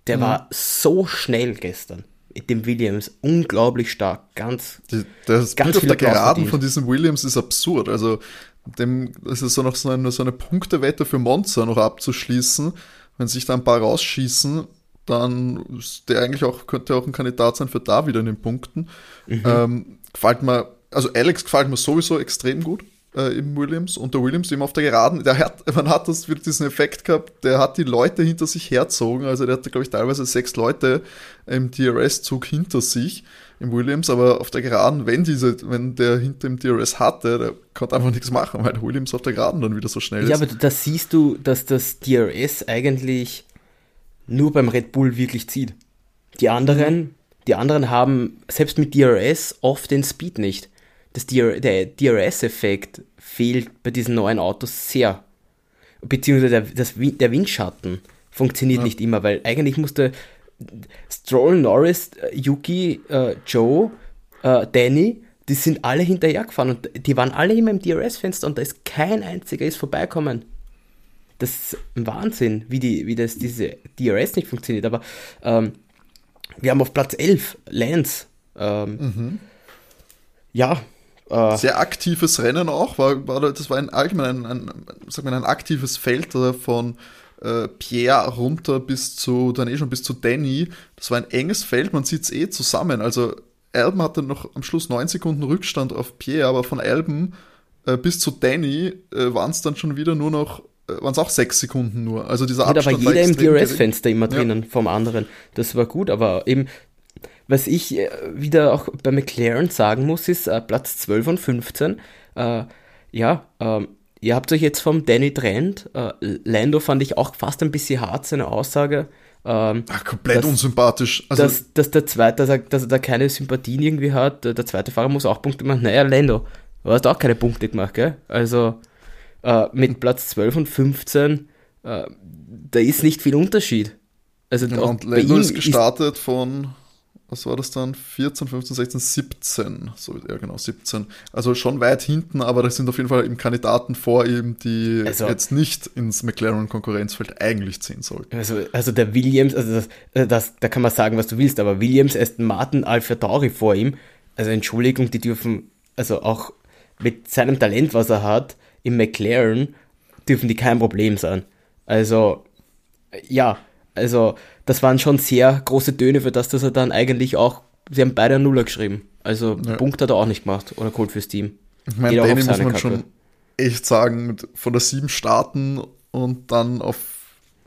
Speaker 2: Der mhm. war so schnell gestern mit dem Williams. Unglaublich stark. Ganz.
Speaker 1: Die, das ganz Bild auf der Geraden von diesem Williams ist absurd. Also, dem, das ist so noch so eine, so eine Punktewette für Monza noch abzuschließen. Wenn sich da ein paar rausschießen, dann ist der eigentlich auch, könnte auch ein Kandidat sein für da wieder in den Punkten. Mhm. Ähm, gefällt mir, also Alex gefällt mir sowieso extrem gut äh, im Williams und der Williams eben auf der Geraden, der hat, man hat das wieder diesen Effekt gehabt, der hat die Leute hinter sich herzogen, also der hatte glaube ich teilweise sechs Leute im DRS-Zug hinter sich im Williams, aber auf der Geraden, wenn diese, wenn der hinter dem DRS hatte, der konnte einfach nichts machen, weil der Williams auf der Geraden dann wieder so schnell
Speaker 2: ist. Ja, aber da siehst du, dass das DRS eigentlich nur beim Red Bull wirklich zieht. Die anderen, die anderen haben selbst mit DRS oft den Speed nicht. Das DR, der DRS-Effekt fehlt bei diesen neuen Autos sehr. Beziehungsweise der, das, der Windschatten funktioniert ja. nicht immer, weil eigentlich musste Stroll, Norris, Yuki, äh, Joe, äh, Danny, die sind alle hinterhergefahren und die waren alle immer im DRS-Fenster und da ist kein einziger ist vorbeikommen das ist ein Wahnsinn, wie, die, wie das diese DRS nicht funktioniert. Aber ähm, wir haben auf Platz 11 Lance. Ähm, mhm. Ja.
Speaker 1: Äh, Sehr aktives Rennen auch. War, war, das war ein allgemein ein, ein, sag mal, ein aktives Feld von äh, Pierre runter bis zu, dann eh schon bis zu Danny. Das war ein enges Feld, man sieht es eh zusammen. Also Alben hatte noch am Schluss 9 Sekunden Rückstand auf Pierre, aber von Alben äh, bis zu Danny äh, waren es dann schon wieder nur noch äh, waren es auch sechs Sekunden nur. Also dieser
Speaker 2: Abstand aber jeder im DRS-Fenster immer drinnen ja. vom anderen. Das war gut, aber eben, was ich äh, wieder auch bei McLaren sagen muss, ist äh, Platz 12 und 15. Äh, ja, ähm, ihr habt euch jetzt vom Danny trennt. Äh, Lando fand ich auch fast ein bisschen hart, seine Aussage.
Speaker 1: Ähm, Ach, komplett dass, unsympathisch.
Speaker 2: Also, dass, dass der zweite, dass er, dass er da keine Sympathien irgendwie hat, der zweite Fahrer muss auch Punkte machen. Naja, Lando, du hast auch keine Punkte gemacht, gell? Also, äh, mit Platz 12 und 15, äh, da ist nicht viel Unterschied.
Speaker 1: Also ja, und Lando ist gestartet ist von, was war das dann? 14, 15, 16, 17. So, ja, genau, 17. Also schon weit hinten, aber das sind auf jeden Fall eben Kandidaten vor ihm, die also, jetzt nicht ins McLaren-Konkurrenzfeld eigentlich ziehen sollten.
Speaker 2: Also, also der Williams, also das, äh, das, da kann man sagen, was du willst, aber Williams, Aston Martin, Alpha Tauri vor ihm, also Entschuldigung, die dürfen, also auch mit seinem Talent, was er hat, im McLaren dürfen die kein Problem sein. Also, ja, also das waren schon sehr große Töne für das, dass er dann eigentlich auch, sie haben beide Nuller geschrieben. Also ja. Punkt hat er auch nicht gemacht oder Cold fürs Team.
Speaker 1: Ich meine, Danny muss man Kacke. schon echt sagen, von der sieben starten und dann auf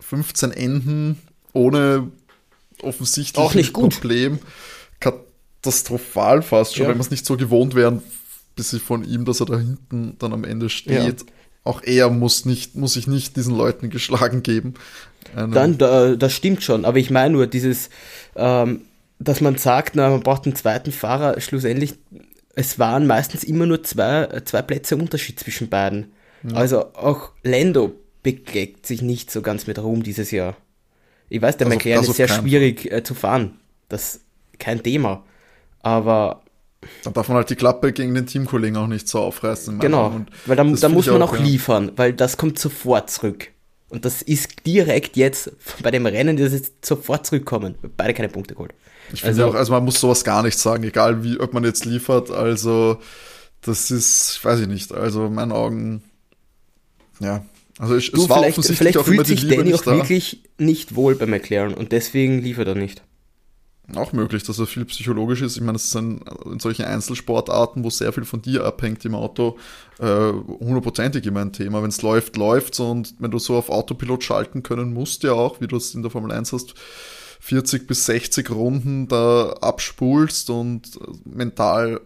Speaker 1: 15 enden ohne offensichtlich
Speaker 2: auch nicht gut.
Speaker 1: Problem. Katastrophal fast schon, ja. wenn wir es nicht so gewohnt wären bisschen von ihm, dass er da hinten dann am Ende steht. Ja. Auch er muss nicht, muss sich nicht diesen Leuten geschlagen geben.
Speaker 2: Eine dann, da, das stimmt schon, aber ich meine nur dieses, ähm, dass man sagt, na, man braucht einen zweiten Fahrer, schlussendlich, es waren meistens immer nur zwei, zwei Plätze Unterschied zwischen beiden. Ja. Also auch Lando begegnet sich nicht so ganz mit Ruhm dieses Jahr. Ich weiß, der also, McLaren ist sehr schwierig äh, zu fahren. Das ist kein Thema. Aber
Speaker 1: dann darf man halt die Klappe gegen den Teamkollegen auch nicht so aufreißen.
Speaker 2: Genau, weil da, da muss man auch, auch liefern, weil das kommt sofort zurück. Und das ist direkt jetzt bei dem Rennen, das ist sofort zurückkommen. Beide keine Punkte geholt.
Speaker 1: Ich finde also, auch, also man muss sowas gar nicht sagen, egal wie, ob man jetzt liefert. Also, das ist, weiß ich nicht. Also, in meinen Augen, ja. Also, ich,
Speaker 2: du, es war vielleicht, offensichtlich vielleicht auch fühlt sich Danny auch wirklich nicht wohl bei McLaren und deswegen liefert er nicht.
Speaker 1: Auch möglich, dass er viel psychologisch ist. Ich meine, es ein, in solchen Einzelsportarten, wo sehr viel von dir abhängt im Auto, äh, hundertprozentig immer ein Thema. Wenn es läuft, läuft's und wenn du so auf Autopilot schalten können musst, ja auch, wie du es in der Formel 1 hast, 40 bis 60 Runden da abspulst und mental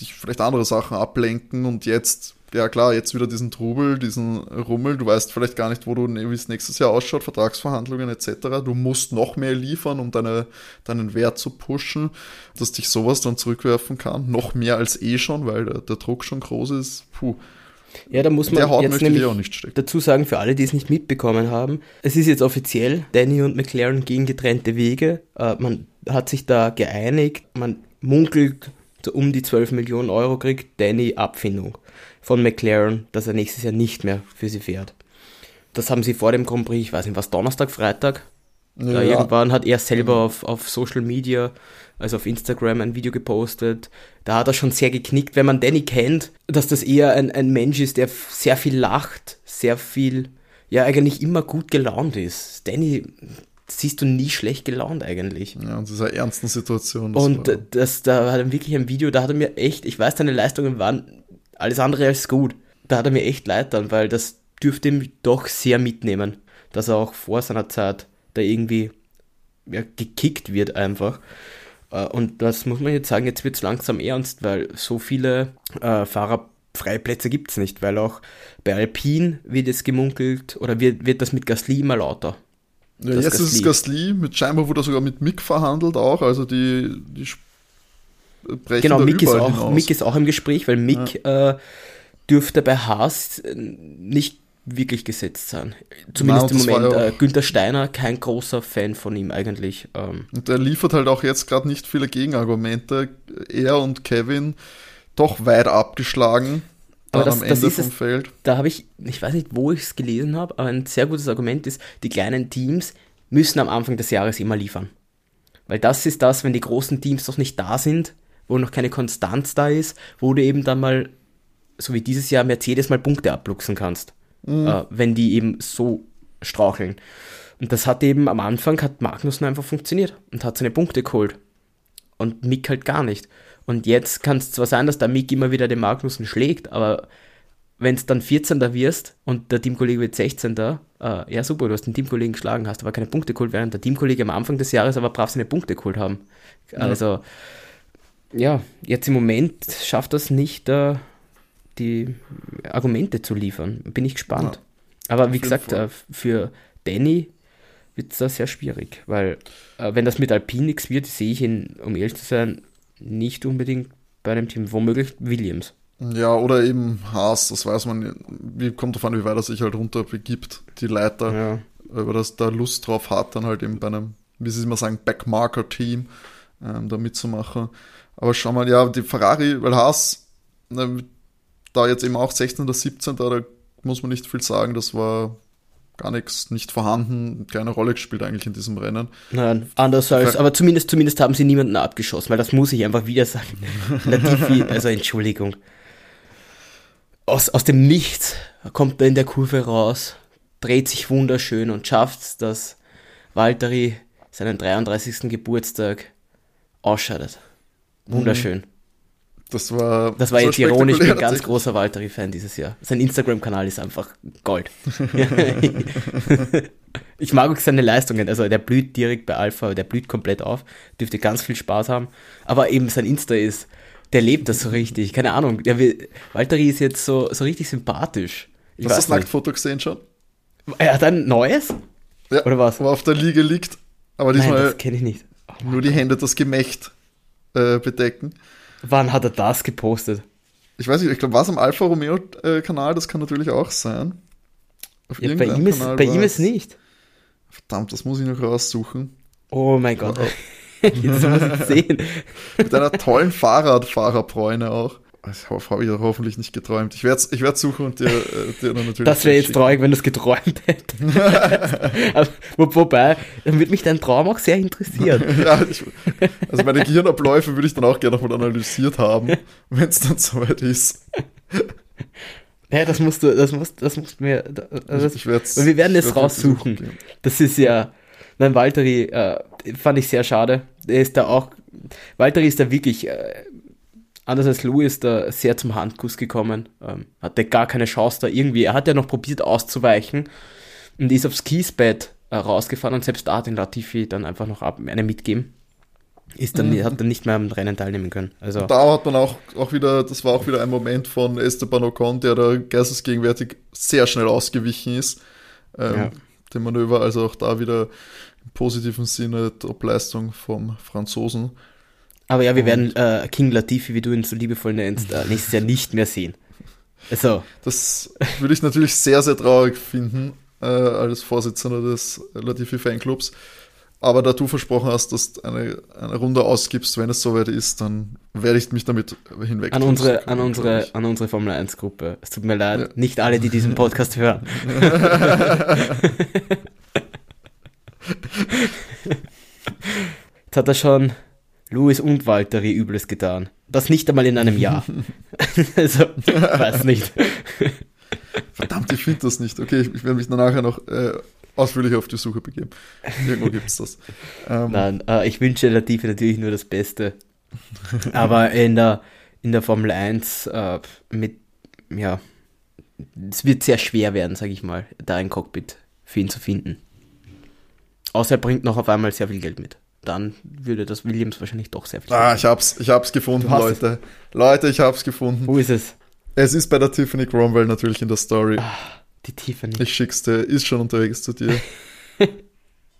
Speaker 1: dich vielleicht andere Sachen ablenken und jetzt ja klar, jetzt wieder diesen Trubel, diesen Rummel, du weißt vielleicht gar nicht, wo du, wie es nächstes Jahr ausschaut, Vertragsverhandlungen etc. Du musst noch mehr liefern, um deine, deinen Wert zu pushen, dass dich sowas dann zurückwerfen kann. Noch mehr als eh schon, weil der, der Druck schon groß ist. Puh.
Speaker 2: Ja, da muss man
Speaker 1: Der Haut
Speaker 2: jetzt nämlich
Speaker 1: eh auch nicht stecken.
Speaker 2: dazu sagen, für alle, die es nicht mitbekommen haben, es ist jetzt offiziell, Danny und McLaren gehen getrennte Wege. Äh, man hat sich da geeinigt, man munkelt, so um die 12 Millionen Euro kriegt Danny Abfindung von McLaren, dass er nächstes Jahr nicht mehr für sie fährt. Das haben sie vor dem Grand Prix, ich weiß nicht, was, Donnerstag, Freitag?
Speaker 1: Ja.
Speaker 2: irgendwann hat er selber auf, auf Social Media, also auf Instagram, ein Video gepostet. Da hat er schon sehr geknickt, wenn man Danny kennt, dass das eher ein, ein Mensch ist, der sehr viel lacht, sehr viel, ja, eigentlich immer gut gelaunt ist. Danny siehst du nie schlecht gelaunt eigentlich.
Speaker 1: Ja, in dieser ernsten Situation. das
Speaker 2: Und
Speaker 1: war-
Speaker 2: das, da hat er wirklich ein Video, da hat er mir echt, ich weiß, deine Leistungen waren alles andere als gut. Da hat er mir echt leid dann, weil das dürfte ihm doch sehr mitnehmen, dass er auch vor seiner Zeit da irgendwie ja, gekickt wird einfach. Äh, Und das muss man jetzt sagen, jetzt wird es langsam ernst, weil so viele äh, Fahrerfreiplätze gibt es nicht, weil auch bei Alpine wird es gemunkelt oder wird, wird das mit Gasly immer lauter.
Speaker 1: Ja, jetzt ist es Gasly, mit scheinbar wurde er sogar mit Mick verhandelt auch, also die, die brechen
Speaker 2: Genau, Mick ist, auch,
Speaker 1: hinaus.
Speaker 2: Mick ist auch im Gespräch, weil Mick äh, dürfte bei Haas äh, nicht wirklich gesetzt sein. Zumindest
Speaker 1: Nein,
Speaker 2: im
Speaker 1: das
Speaker 2: Moment.
Speaker 1: ja
Speaker 2: Äh, Günther Steiner, kein großer Fan von ihm eigentlich. Ähm,
Speaker 1: Und er liefert halt auch jetzt gerade nicht viele Gegenargumente. Er und Kevin doch weit abgeschlagen
Speaker 2: Aber das-
Speaker 1: am
Speaker 2: das
Speaker 1: Ende
Speaker 2: ist
Speaker 1: vom
Speaker 2: es-
Speaker 1: Feld.
Speaker 2: da habe ich, ich weiß nicht, wo ich es gelesen habe, aber ein sehr gutes Argument ist, die kleinen Teams müssen am Anfang des Jahres immer liefern. Weil das ist das, wenn die großen Teams noch nicht da sind, wo noch keine Konstanz da ist, wo du eben dann mal, so wie dieses Jahr, Mercedes mal Punkte abluchsen kannst. Äh, wenn die eben so straucheln. Und das hat eben am Anfang, hat Magnussen einfach funktioniert und hat seine Punkte geholt. Und Mick halt gar nicht. Und jetzt kann es zwar sein, dass der Mick immer wieder den Magnussen schlägt, aber wenn es dann 14. wirst und der Teamkollege wird 16. Äh, ja super, du hast den Teamkollegen geschlagen, hast aber keine Punkte geholt, während der Teamkollege am Anfang des Jahres aber brav seine Punkte geholt haben. Also, ja, jetzt im Moment schafft das nicht, äh, die Argumente zu liefern. Bin ich gespannt. aber wie gesagt, äh, für Danny wird es da sehr schwierig, weil äh, wenn das mit Alpine nichts wird, sehe ich ihn, um ehrlich zu sein, nicht unbedingt bei einem Team, womöglich Williams.
Speaker 1: Ja, oder eben Haas, das weiß man, wie kommt davon, wie weit er sich halt runter begibt, die Leiter,
Speaker 2: Ja.
Speaker 1: über das da Lust drauf hat, dann halt eben bei einem, wie sie immer sagen, Backmarker-Team ähm, da mitzumachen. Aber schau mal, ja, die Ferrari, weil Haas, ne, da jetzt eben auch 16. oder 17. Da muss man nicht viel sagen, das war gar nichts, nicht vorhanden, keine Rolle gespielt eigentlich in diesem Rennen.
Speaker 2: Nein, anders als,
Speaker 1: Ver-
Speaker 2: aber zumindest, zumindest haben sie niemanden abgeschossen, weil das muss ich einfach wieder sagen. Latifi, also Entschuldigung. Aus, aus dem Nichts kommt er in der Kurve raus, dreht sich wunderschön und schafft es, dass Valtteri seinen 33. Geburtstag ausscheidet. Wunderschön.
Speaker 1: Das war,
Speaker 2: Das war
Speaker 1: so
Speaker 2: jetzt ironisch, ich bin ganz großer Valtteri-Fan dieses Jahr. Sein Instagram-Kanal ist einfach Gold. ich mag auch seine Leistungen. Also der blüht direkt bei Alpha, der blüht komplett auf. Dürfte ganz viel Spaß haben. Aber eben sein Insta ist, der lebt das so richtig. Keine Ahnung. Der will, Valtteri ist jetzt so, so richtig sympathisch. Ich
Speaker 1: Hast du das. Nacktfoto gesehen schon?
Speaker 2: Er hat ein neues?
Speaker 1: Ja,
Speaker 2: Oder was?
Speaker 1: Wo auf der Liege liegt, aber
Speaker 2: Nein,
Speaker 1: diesmal
Speaker 2: das kenne ich nicht. Oh,
Speaker 1: nur die Hände das Gemächt äh, bedecken.
Speaker 2: wann hat er das gepostet?
Speaker 1: Ich weiß nicht, ich glaube, war es am Alfa Romeo äh, Kanal, das kann natürlich auch sein.
Speaker 2: Ja, bei ihm, ist,
Speaker 1: Kanal
Speaker 2: bei ihm ist nicht.
Speaker 1: Verdammt, das muss ich noch raussuchen.
Speaker 2: Oh mein Gott. Jetzt muss ich sehen.
Speaker 1: Mit einer tollen Fahrradfahrerbräune auch. Das habe ich hoffentlich nicht geträumt. Ich werde ich werd suchen und dir, äh, dir dann natürlich.
Speaker 2: Das wäre jetzt traurig, wenn du es geträumt hättest. Wo- wobei, dann würde mich dein Traum auch sehr interessieren.
Speaker 1: ja, ich, also meine Gehirnabläufe würde ich dann auch gerne nochmal analysiert haben, wenn es dann soweit ist.
Speaker 2: Ja, das musst du, das musst, das musst du mir, also
Speaker 1: ich werd's,
Speaker 2: wir werden
Speaker 1: ich
Speaker 2: es raussuchen.
Speaker 1: suchen.
Speaker 2: Das ist ja, nein, Valtteri, äh, fand ich sehr schade. Er ist da auch, Valtteri ist da wirklich, äh, anders als Louis, da sehr zum Handkuss gekommen. Ähm, hatte gar keine Chance da irgendwie. Er hat ja noch probiert auszuweichen und ist aufs Kiesbett äh, rausgefahren und selbst da hat den Latifi dann einfach noch ab, eine mitgeben. ist dann, hat dann nicht mehr am Rennen teilnehmen können. Also
Speaker 1: Da hat man auch, auch wieder, das war auch wieder ein Moment von Esteban Ocon, der da geistesgegenwärtig sehr schnell ausgewichen ist. Ähm,
Speaker 2: Ja.
Speaker 1: Dem Manöver, also auch da wieder im positiven Sinne Top-Leistung vom Franzosen.
Speaker 2: Aber ja, wir werden äh, King Latifi, wie du ihn so liebevoll nennst, äh, nächstes Jahr nicht mehr sehen. Also,
Speaker 1: Das würde ich natürlich sehr, sehr traurig finden, äh, als Vorsitzender des Latifi Fanclubs. Aber da du versprochen hast, dass du eine, eine Runde ausgibst, wenn es soweit ist, dann werde ich mich damit hinweg.
Speaker 2: an unsere, an unsere, an unsere Formel 1 Gruppe. Es tut mir leid,
Speaker 1: Ja.
Speaker 2: nicht alle, die diesen Podcast hören. Jetzt hat er schon Louis und Valtteri Übles getan. Das nicht einmal in einem Jahr. also, weiß nicht.
Speaker 1: Verdammt, ich finde das nicht. Okay, ich, ich werde mich dann nachher noch äh, ausführlich auf die Suche begeben. Irgendwo gibt es das. Ähm,
Speaker 2: Nein, äh, ich wünsche Latifi natürlich nur das Beste. Aber in der, in der Formel 1 äh, mit, ja, es wird sehr schwer werden, sage ich mal, da ein Cockpit für ihn zu finden. Außer er bringt noch auf einmal sehr viel Geld mit. Dann würde das Williams wahrscheinlich doch sehr viel
Speaker 1: ah, ich hab's, ich hab's gefunden,
Speaker 2: hast es.
Speaker 1: Leute. Leute, ich hab's gefunden.
Speaker 2: Wo ist es?
Speaker 1: Es ist bei der Tiffany Cromwell natürlich in der Story.
Speaker 2: Die Tiffany.
Speaker 1: Ich schick's dir, ist schon unterwegs zu dir.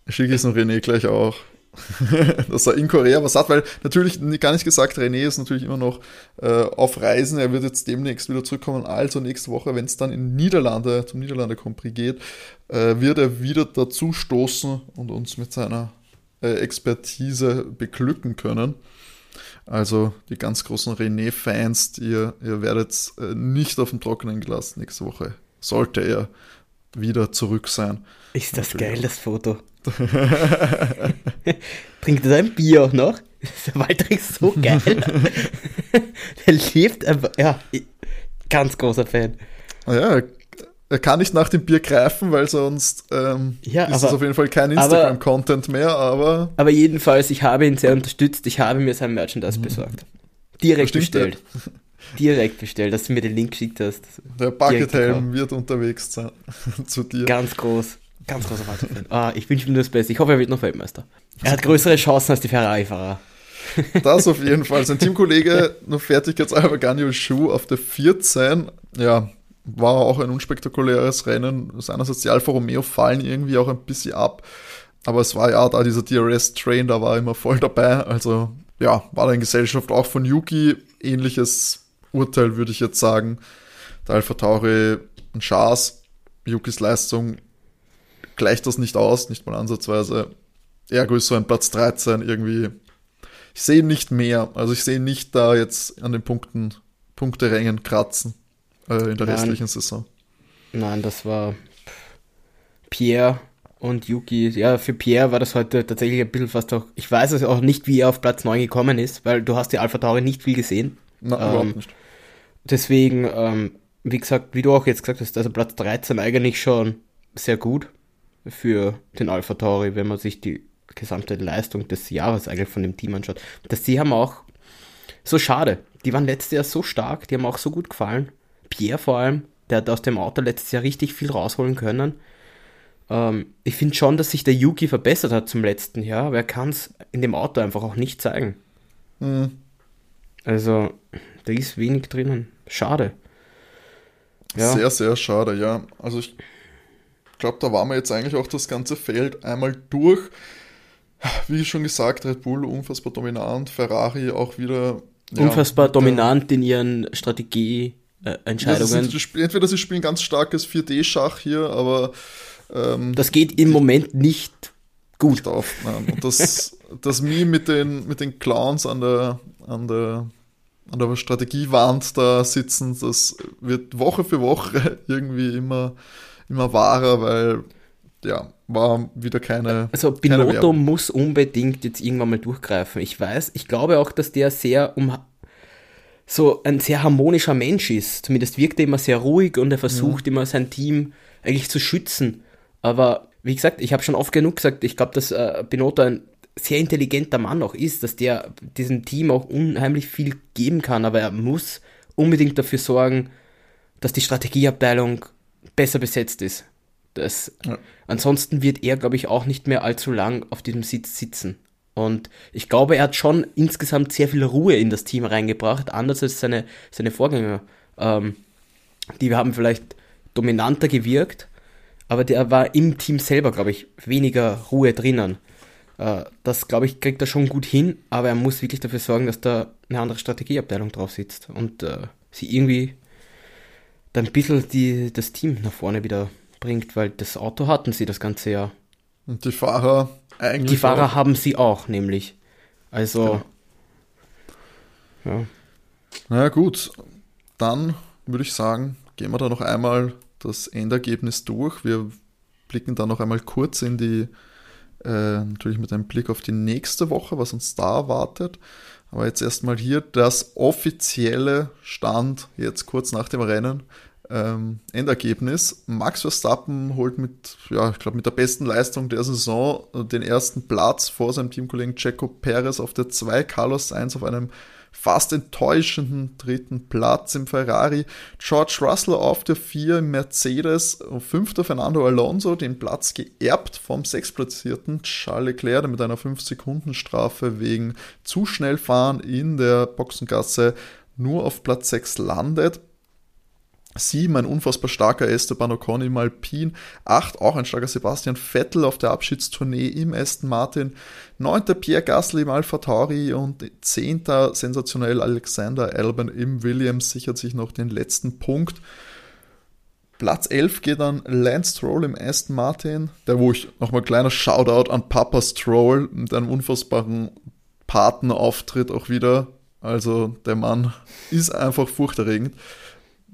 Speaker 1: Ich schicke es noch René gleich auch. dass er in Korea was hat, weil natürlich gar nicht gesagt, René ist natürlich immer noch äh, auf Reisen. Er wird jetzt demnächst wieder zurückkommen. Also nächste Woche, wenn es dann in Niederlande, zum Niederlande Compris geht, äh, wird er wieder dazu stoßen und uns mit seiner äh, Expertise beglücken können. Also die ganz großen René-Fans, ihr, ihr werdet äh, nicht auf dem Trockenen gelassen nächste Woche. Sollte er wieder zurück sein.
Speaker 2: Ist das geil, das Foto. Trinkt er sein Bier auch noch? Der Walter ist so geil. Der lebt einfach, ja, ganz großer Fan.
Speaker 1: Naja, er kann nicht nach dem Bier greifen, weil sonst ähm,
Speaker 2: Ja,
Speaker 1: ist es auf jeden Fall kein Instagram-Content mehr, aber
Speaker 2: Aber jedenfalls, ich habe ihn sehr unterstützt. Ich habe mir sein Merchandise besorgt. Direkt bestellt. Direkt bestellt, dass du mir den Link geschickt hast.
Speaker 1: der Buckethelm wird unterwegs sein zu dir.
Speaker 2: Ganz groß. Ganz großer Walter-Fan. Ah, ich wünsche ihm nur das Beste. Ich hoffe, er wird noch Weltmeister. Er hat größere Chancen als die Ferrari-Fahrer.
Speaker 1: Das auf jeden Fall. Sein Teamkollege, nur fertig jetzt aber Ganyo Shu auf der 14. Ja, war auch ein unspektakuläres Rennen. Seinerseits die Alfa Romeo fallen irgendwie auch ein bisschen ab. Aber es war ja da dieser DRS-Train, da war er immer voll dabei. Also ja, war da in Gesellschaft auch von Yuki. Ähnliches Urteil würde ich jetzt sagen. Der Alpha Tauri ein Schaß. Yukis Leistung gleicht das nicht aus, nicht mal ansatzweise. Ergo ist so ein Platz 13 irgendwie ich sehe nicht mehr. Also ich sehe nicht da jetzt an den Punkten, Punkterängen kratzen äh, in der
Speaker 2: Nein.
Speaker 1: restlichen Saison.
Speaker 2: Nein, das war Pierre und Yuki. Ja, für Pierre war das heute tatsächlich ein bisschen fast auch. Ich weiß es auch nicht, wie er auf Platz 9 gekommen ist, weil du hast die Alpha Tauri nicht viel gesehen.
Speaker 1: Na,
Speaker 2: Ähm,
Speaker 1: überhaupt nicht.
Speaker 2: Deswegen, ähm, wie gesagt, wie du auch jetzt gesagt hast, also Platz 13 eigentlich schon sehr gut für den Alpha Tauri, wenn man sich die gesamte Leistung des Jahres eigentlich von dem Team anschaut. Das die haben auch so schade. Die waren letztes Jahr so stark, die haben auch so gut gefallen. Pierre vor allem, der hat aus dem Auto letztes Jahr richtig viel rausholen können. Ähm, ich finde schon, dass sich der Yuki verbessert hat zum letzten Jahr, aber er kann es in dem Auto einfach auch nicht zeigen.
Speaker 1: Hm.
Speaker 2: Also, da ist wenig drinnen. Schade. Ja.
Speaker 1: Sehr, sehr schade, ja. Also ich glaube, da waren wir jetzt eigentlich auch das ganze Feld einmal durch. Wie schon gesagt, Red Bull unfassbar dominant, Ferrari auch wieder. ja,
Speaker 2: Unfassbar dominant in ihren
Speaker 1: Ja, das
Speaker 2: Strategieentscheidungen.
Speaker 1: sind, die spielen- entweder sie spielen ganz starkes 4D-Schach hier, aber ähm,
Speaker 2: das geht im Moment nicht gut.
Speaker 1: nicht auf. Nein. Und das, das Meme mit den, mit den Clowns an der, an der, an der Strategiewand da sitzen, das wird Woche für Woche irgendwie immer, immer wahrer, weil ja, war wieder keine.
Speaker 2: Also
Speaker 1: keine
Speaker 2: Binotto
Speaker 1: Werbung.
Speaker 2: muss unbedingt jetzt irgendwann mal durchgreifen. Ich weiß, ich glaube auch, dass der sehr um so ein sehr harmonischer Mensch ist. Zumindest wirkt er immer sehr ruhig und er versucht immer sein Team eigentlich zu schützen. Aber wie gesagt, ich habe schon oft genug gesagt, ich glaube, dass äh, Binotto ein sehr intelligenter Mann auch ist, dass der diesem Team auch unheimlich viel geben kann, aber er muss unbedingt dafür sorgen, dass die Strategieabteilung besser besetzt ist. Das,
Speaker 1: Ja.
Speaker 2: Ansonsten wird er, glaube ich, auch nicht mehr allzu lang auf diesem Sitz sitzen. Und ich glaube, er hat schon insgesamt sehr viel Ruhe in das Team reingebracht, anders als seine, seine Vorgänger. Ähm, die haben vielleicht dominanter gewirkt, aber der war im Team selber, glaube ich, weniger Ruhe drinnen. Äh, das, glaube ich, kriegt er schon gut hin, aber er muss wirklich dafür sorgen, dass da eine andere Strategieabteilung drauf sitzt und äh, sie irgendwie dann ein bisschen die, das Team nach vorne wieder bringt, weil das Auto hatten sie das ganze Jahr.
Speaker 1: Und die Fahrer eigentlich.
Speaker 2: Die Fahrer auch. haben sie auch, nämlich. Also.
Speaker 1: Ja. ja. Na gut, dann würde ich sagen, gehen wir da noch einmal das Endergebnis durch. Wir blicken da noch einmal kurz in die, äh, natürlich mit einem Blick auf die nächste Woche, was uns da erwartet. Aber jetzt erstmal hier das offizielle Stand, jetzt kurz nach dem Rennen. Ähm, Endergebnis. Max Verstappen holt mit, ja, ich glaube, mit der besten Leistung der Saison den ersten Platz vor seinem Teamkollegen Checo Perez auf der 2, Carlos Sainz auf einem fast enttäuschenden dritten Platz im Ferrari. George Russell auf der 4 im Mercedes. Fünfter Fernando Alonso, den Platz geerbt vom sechstplatzierten Charles Leclerc, der mit einer 5-Sekunden-Strafe wegen zu schnell fahren in der Boxengasse nur auf Platz 6 landet. 7 ein unfassbar starker Esteban Ocon im Alpin, 8 auch ein starker Sebastian Vettel auf der Abschiedstournee im Aston Martin, 9. Pierre Gasly im Alpha Tauri und 10. sensationell Alexander Albon im Williams sichert sich noch den letzten Punkt. Platz 11 geht dann Lance Stroll im Aston Martin, der wo ich nochmal kleiner Shoutout an Papa Stroll mit einem unfassbaren Patenauftritt auch wieder. Also der Mann ist einfach furchterregend.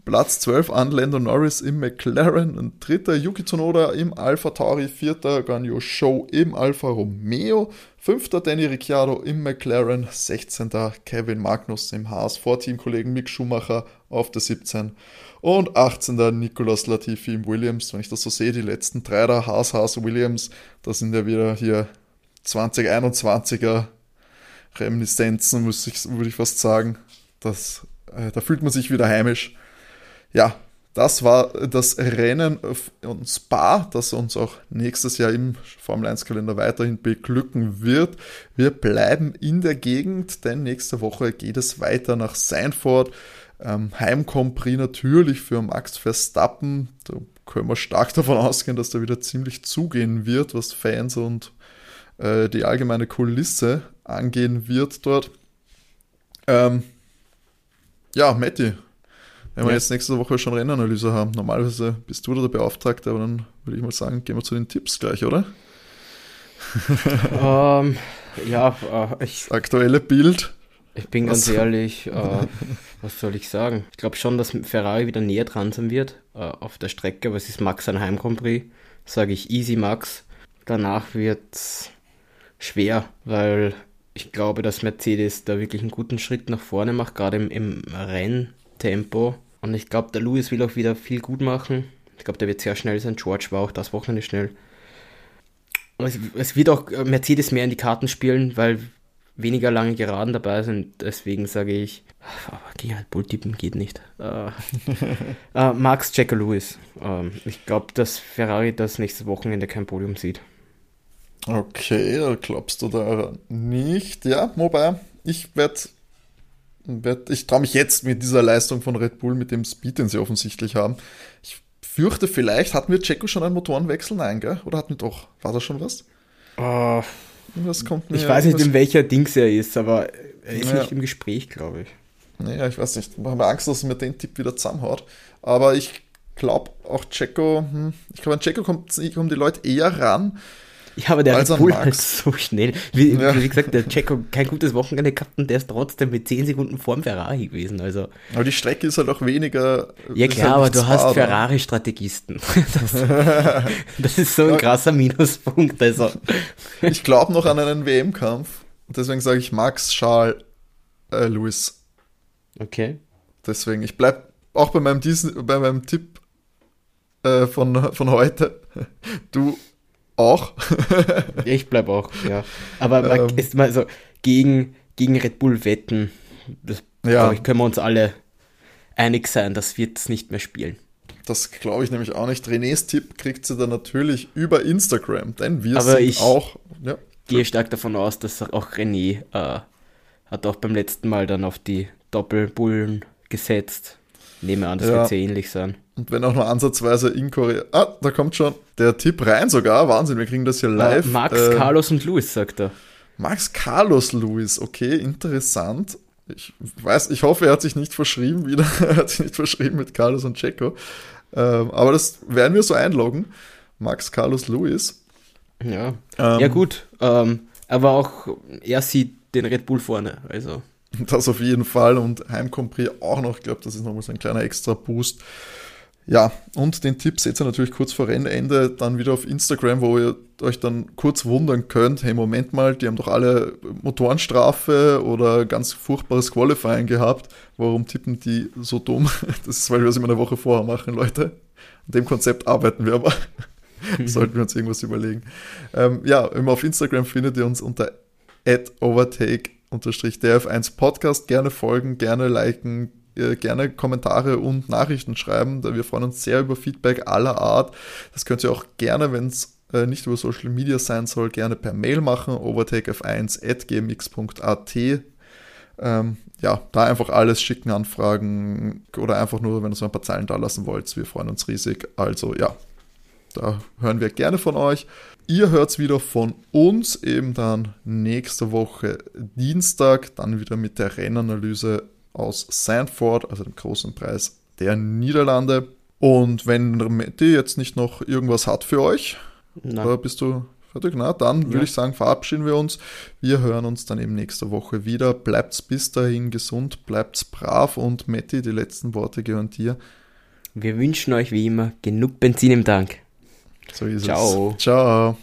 Speaker 1: Platz 12 an Lando Norris im McLaren, ein dritter Yuki Tsunoda im Alpha Tauri, vierter Ganyo Show im Alfa Romeo, fünfter Danny Ricciardo im McLaren, 16. Kevin Magnus im Haas vor Teamkollegen Mick Schumacher auf der 17 und 18. Nicolas Latifi im Williams. Wenn ich das so sehe, die letzten drei da, Haas, Haas, Williams, da sind ja wieder hier 2021er Reminiszenzen, würde ich fast sagen. Das, äh, da fühlt man sich wieder heimisch ja, das war das Rennen und Spa, das uns auch nächstes Jahr im Formel 1 Kalender weiterhin beglücken wird. Wir bleiben in der Gegend, denn nächste Woche geht es weiter nach Seinford. Ähm, natürlich für Max Verstappen. Da können wir stark davon ausgehen, dass da wieder ziemlich zugehen wird, was Fans und äh, die allgemeine Kulisse angehen wird dort. Ähm, ja, Matti, wenn wir ja. jetzt nächste Woche schon Rennanalyse haben, normalerweise bist du da der Beauftragte, aber dann würde ich mal sagen, gehen wir zu den Tipps gleich, oder?
Speaker 2: um, ähm, ja, äh,
Speaker 1: ich, das aktuelle Bild.
Speaker 2: Ich bin ganz was? ehrlich, äh, was soll ich sagen? Ich glaube schon, dass Ferrari wieder näher dran sein wird äh, auf der Strecke, aber es ist Max ein Heimcompris. Sage ich easy Max. Danach wird es schwer, weil ich glaube, dass Mercedes da wirklich einen guten Schritt nach vorne macht, gerade im, im Renntempo. Und ich glaube, der Lewis will auch wieder viel gut machen. Ich glaube, der wird sehr schnell sein. George war auch das Wochenende schnell. Es, es, wird auch Mercedes mehr in die Karten spielen, weil weniger lange Geraden dabei sind. Deswegen sage ich, aber gegen halt Bull tippen geht nicht. Äh, äh, Max Checker Lewis. Ähm, ich glaube, dass Ferrari das nächste Wochenende kein Podium sieht.
Speaker 1: Okay, da glaubst du da nicht. Ja, wobei, ich werde ich traue mich jetzt mit dieser Leistung von Red Bull, mit dem Speed, den sie offensichtlich haben. Ich fürchte, vielleicht hatten wir Checo schon einen Motorenwechsel? Nein, gell? Oder hatten wir doch? War da schon was?
Speaker 2: Uh, was kommt mir, ich weiß nicht, in welcher Dings er ist, aber er ist ja. nicht im Gespräch, glaube ich.
Speaker 1: Naja, ich weiß nicht. Ich habe Angst, dass er mir den Tipp wieder zusammenhaut. Aber ich glaube auch Checo, hm, ich glaube, an Checo kommt, kommen die Leute eher ran,
Speaker 2: ja, aber der Red Bull halt so schnell. Wie, ja. wie, gesagt, der Checo kein gutes Wochenende gehabt und der ist trotzdem mit 10 Sekunden vorm Ferrari gewesen. Also.
Speaker 1: Aber die Strecke ist halt auch weniger.
Speaker 2: Ja klar, halt aber du hast Ferrari-Strategisten. Das, das, ist so ein krasser Minuspunkt. Also.
Speaker 1: Ich glaube noch an einen WM-Kampf. Deswegen sage ich Max, Charles, äh, Lewis.
Speaker 2: Okay.
Speaker 1: Deswegen, ich bleibe auch bei meinem, diesen, bei meinem Tipp äh, von, von heute. Du auch.
Speaker 2: ich bleibe auch, ja. Aber man ähm, ist mal so gegen, gegen Red Bull wetten, das ja. ich, können wir uns alle einig sein, das wird es nicht mehr spielen.
Speaker 1: Das glaube ich nämlich auch nicht. Renés Tipp kriegt sie dann natürlich über Instagram, denn wir Aber sind ich, auch. Ja.
Speaker 2: gehe stark davon aus, dass auch René äh, hat auch beim letzten Mal dann auf die Doppelbullen gesetzt. Nehme an, das ja. wird sehr ähnlich sein.
Speaker 1: Und wenn auch nur ansatzweise in Korea. Ah, da kommt schon der Tipp rein sogar. Wahnsinn, wir kriegen das hier live. Ja,
Speaker 2: Max, äh, Carlos und Luis, sagt er.
Speaker 1: Max Carlos Luis, okay, interessant. Ich weiß, ich hoffe, er hat sich nicht verschrieben wieder. er hat sich nicht verschrieben mit Carlos und Checo. Ähm, aber das werden wir so einloggen. Max Carlos Luis.
Speaker 2: Ja. Ähm, ja, gut. Ähm, aber auch er sieht den Red Bull vorne. Also.
Speaker 1: Das auf jeden Fall und Heimcompris auch noch. Ich glaube, das ist nochmal so ein kleiner extra Boost. Ja, und den Tipp seht ihr natürlich kurz vor Rennende dann wieder auf Instagram, wo ihr euch dann kurz wundern könnt, hey, Moment mal, die haben doch alle Motorenstrafe oder ganz furchtbares Qualifying gehabt. Warum tippen die so dumm? Das ist, weil wir es immer eine Woche vorher machen, Leute. An dem Konzept arbeiten wir aber. Sollten wir uns irgendwas überlegen. Ähm, ja, immer auf Instagram findet ihr uns unter overtake-df1 Podcast. Gerne folgen, gerne liken, äh, gerne Kommentare und Nachrichten schreiben. Wir freuen uns sehr über Feedback aller Art. Das könnt ihr auch gerne, wenn es äh, nicht über Social Media sein soll, gerne per Mail machen, overtakef1.gmx.at. Ähm, ja, da einfach alles schicken, anfragen oder einfach nur, wenn ihr so ein paar Zeilen da lassen wollt. Wir freuen uns riesig. Also ja, da hören wir gerne von euch. Ihr hört es wieder von uns eben dann nächste Woche Dienstag, dann wieder mit der Rennanalyse aus Sandford, also dem großen Preis der Niederlande. Und wenn Matti jetzt nicht noch irgendwas hat für euch, Nein. bist du fertig? Na, dann ja. würde ich sagen, verabschieden wir uns. Wir hören uns dann eben nächste Woche wieder. Bleibt's bis dahin gesund, bleibt's brav und Matti, die letzten Worte gehören dir.
Speaker 2: Wir wünschen euch wie immer genug Benzin im Tank.
Speaker 1: So ist Ciao. es. Ciao.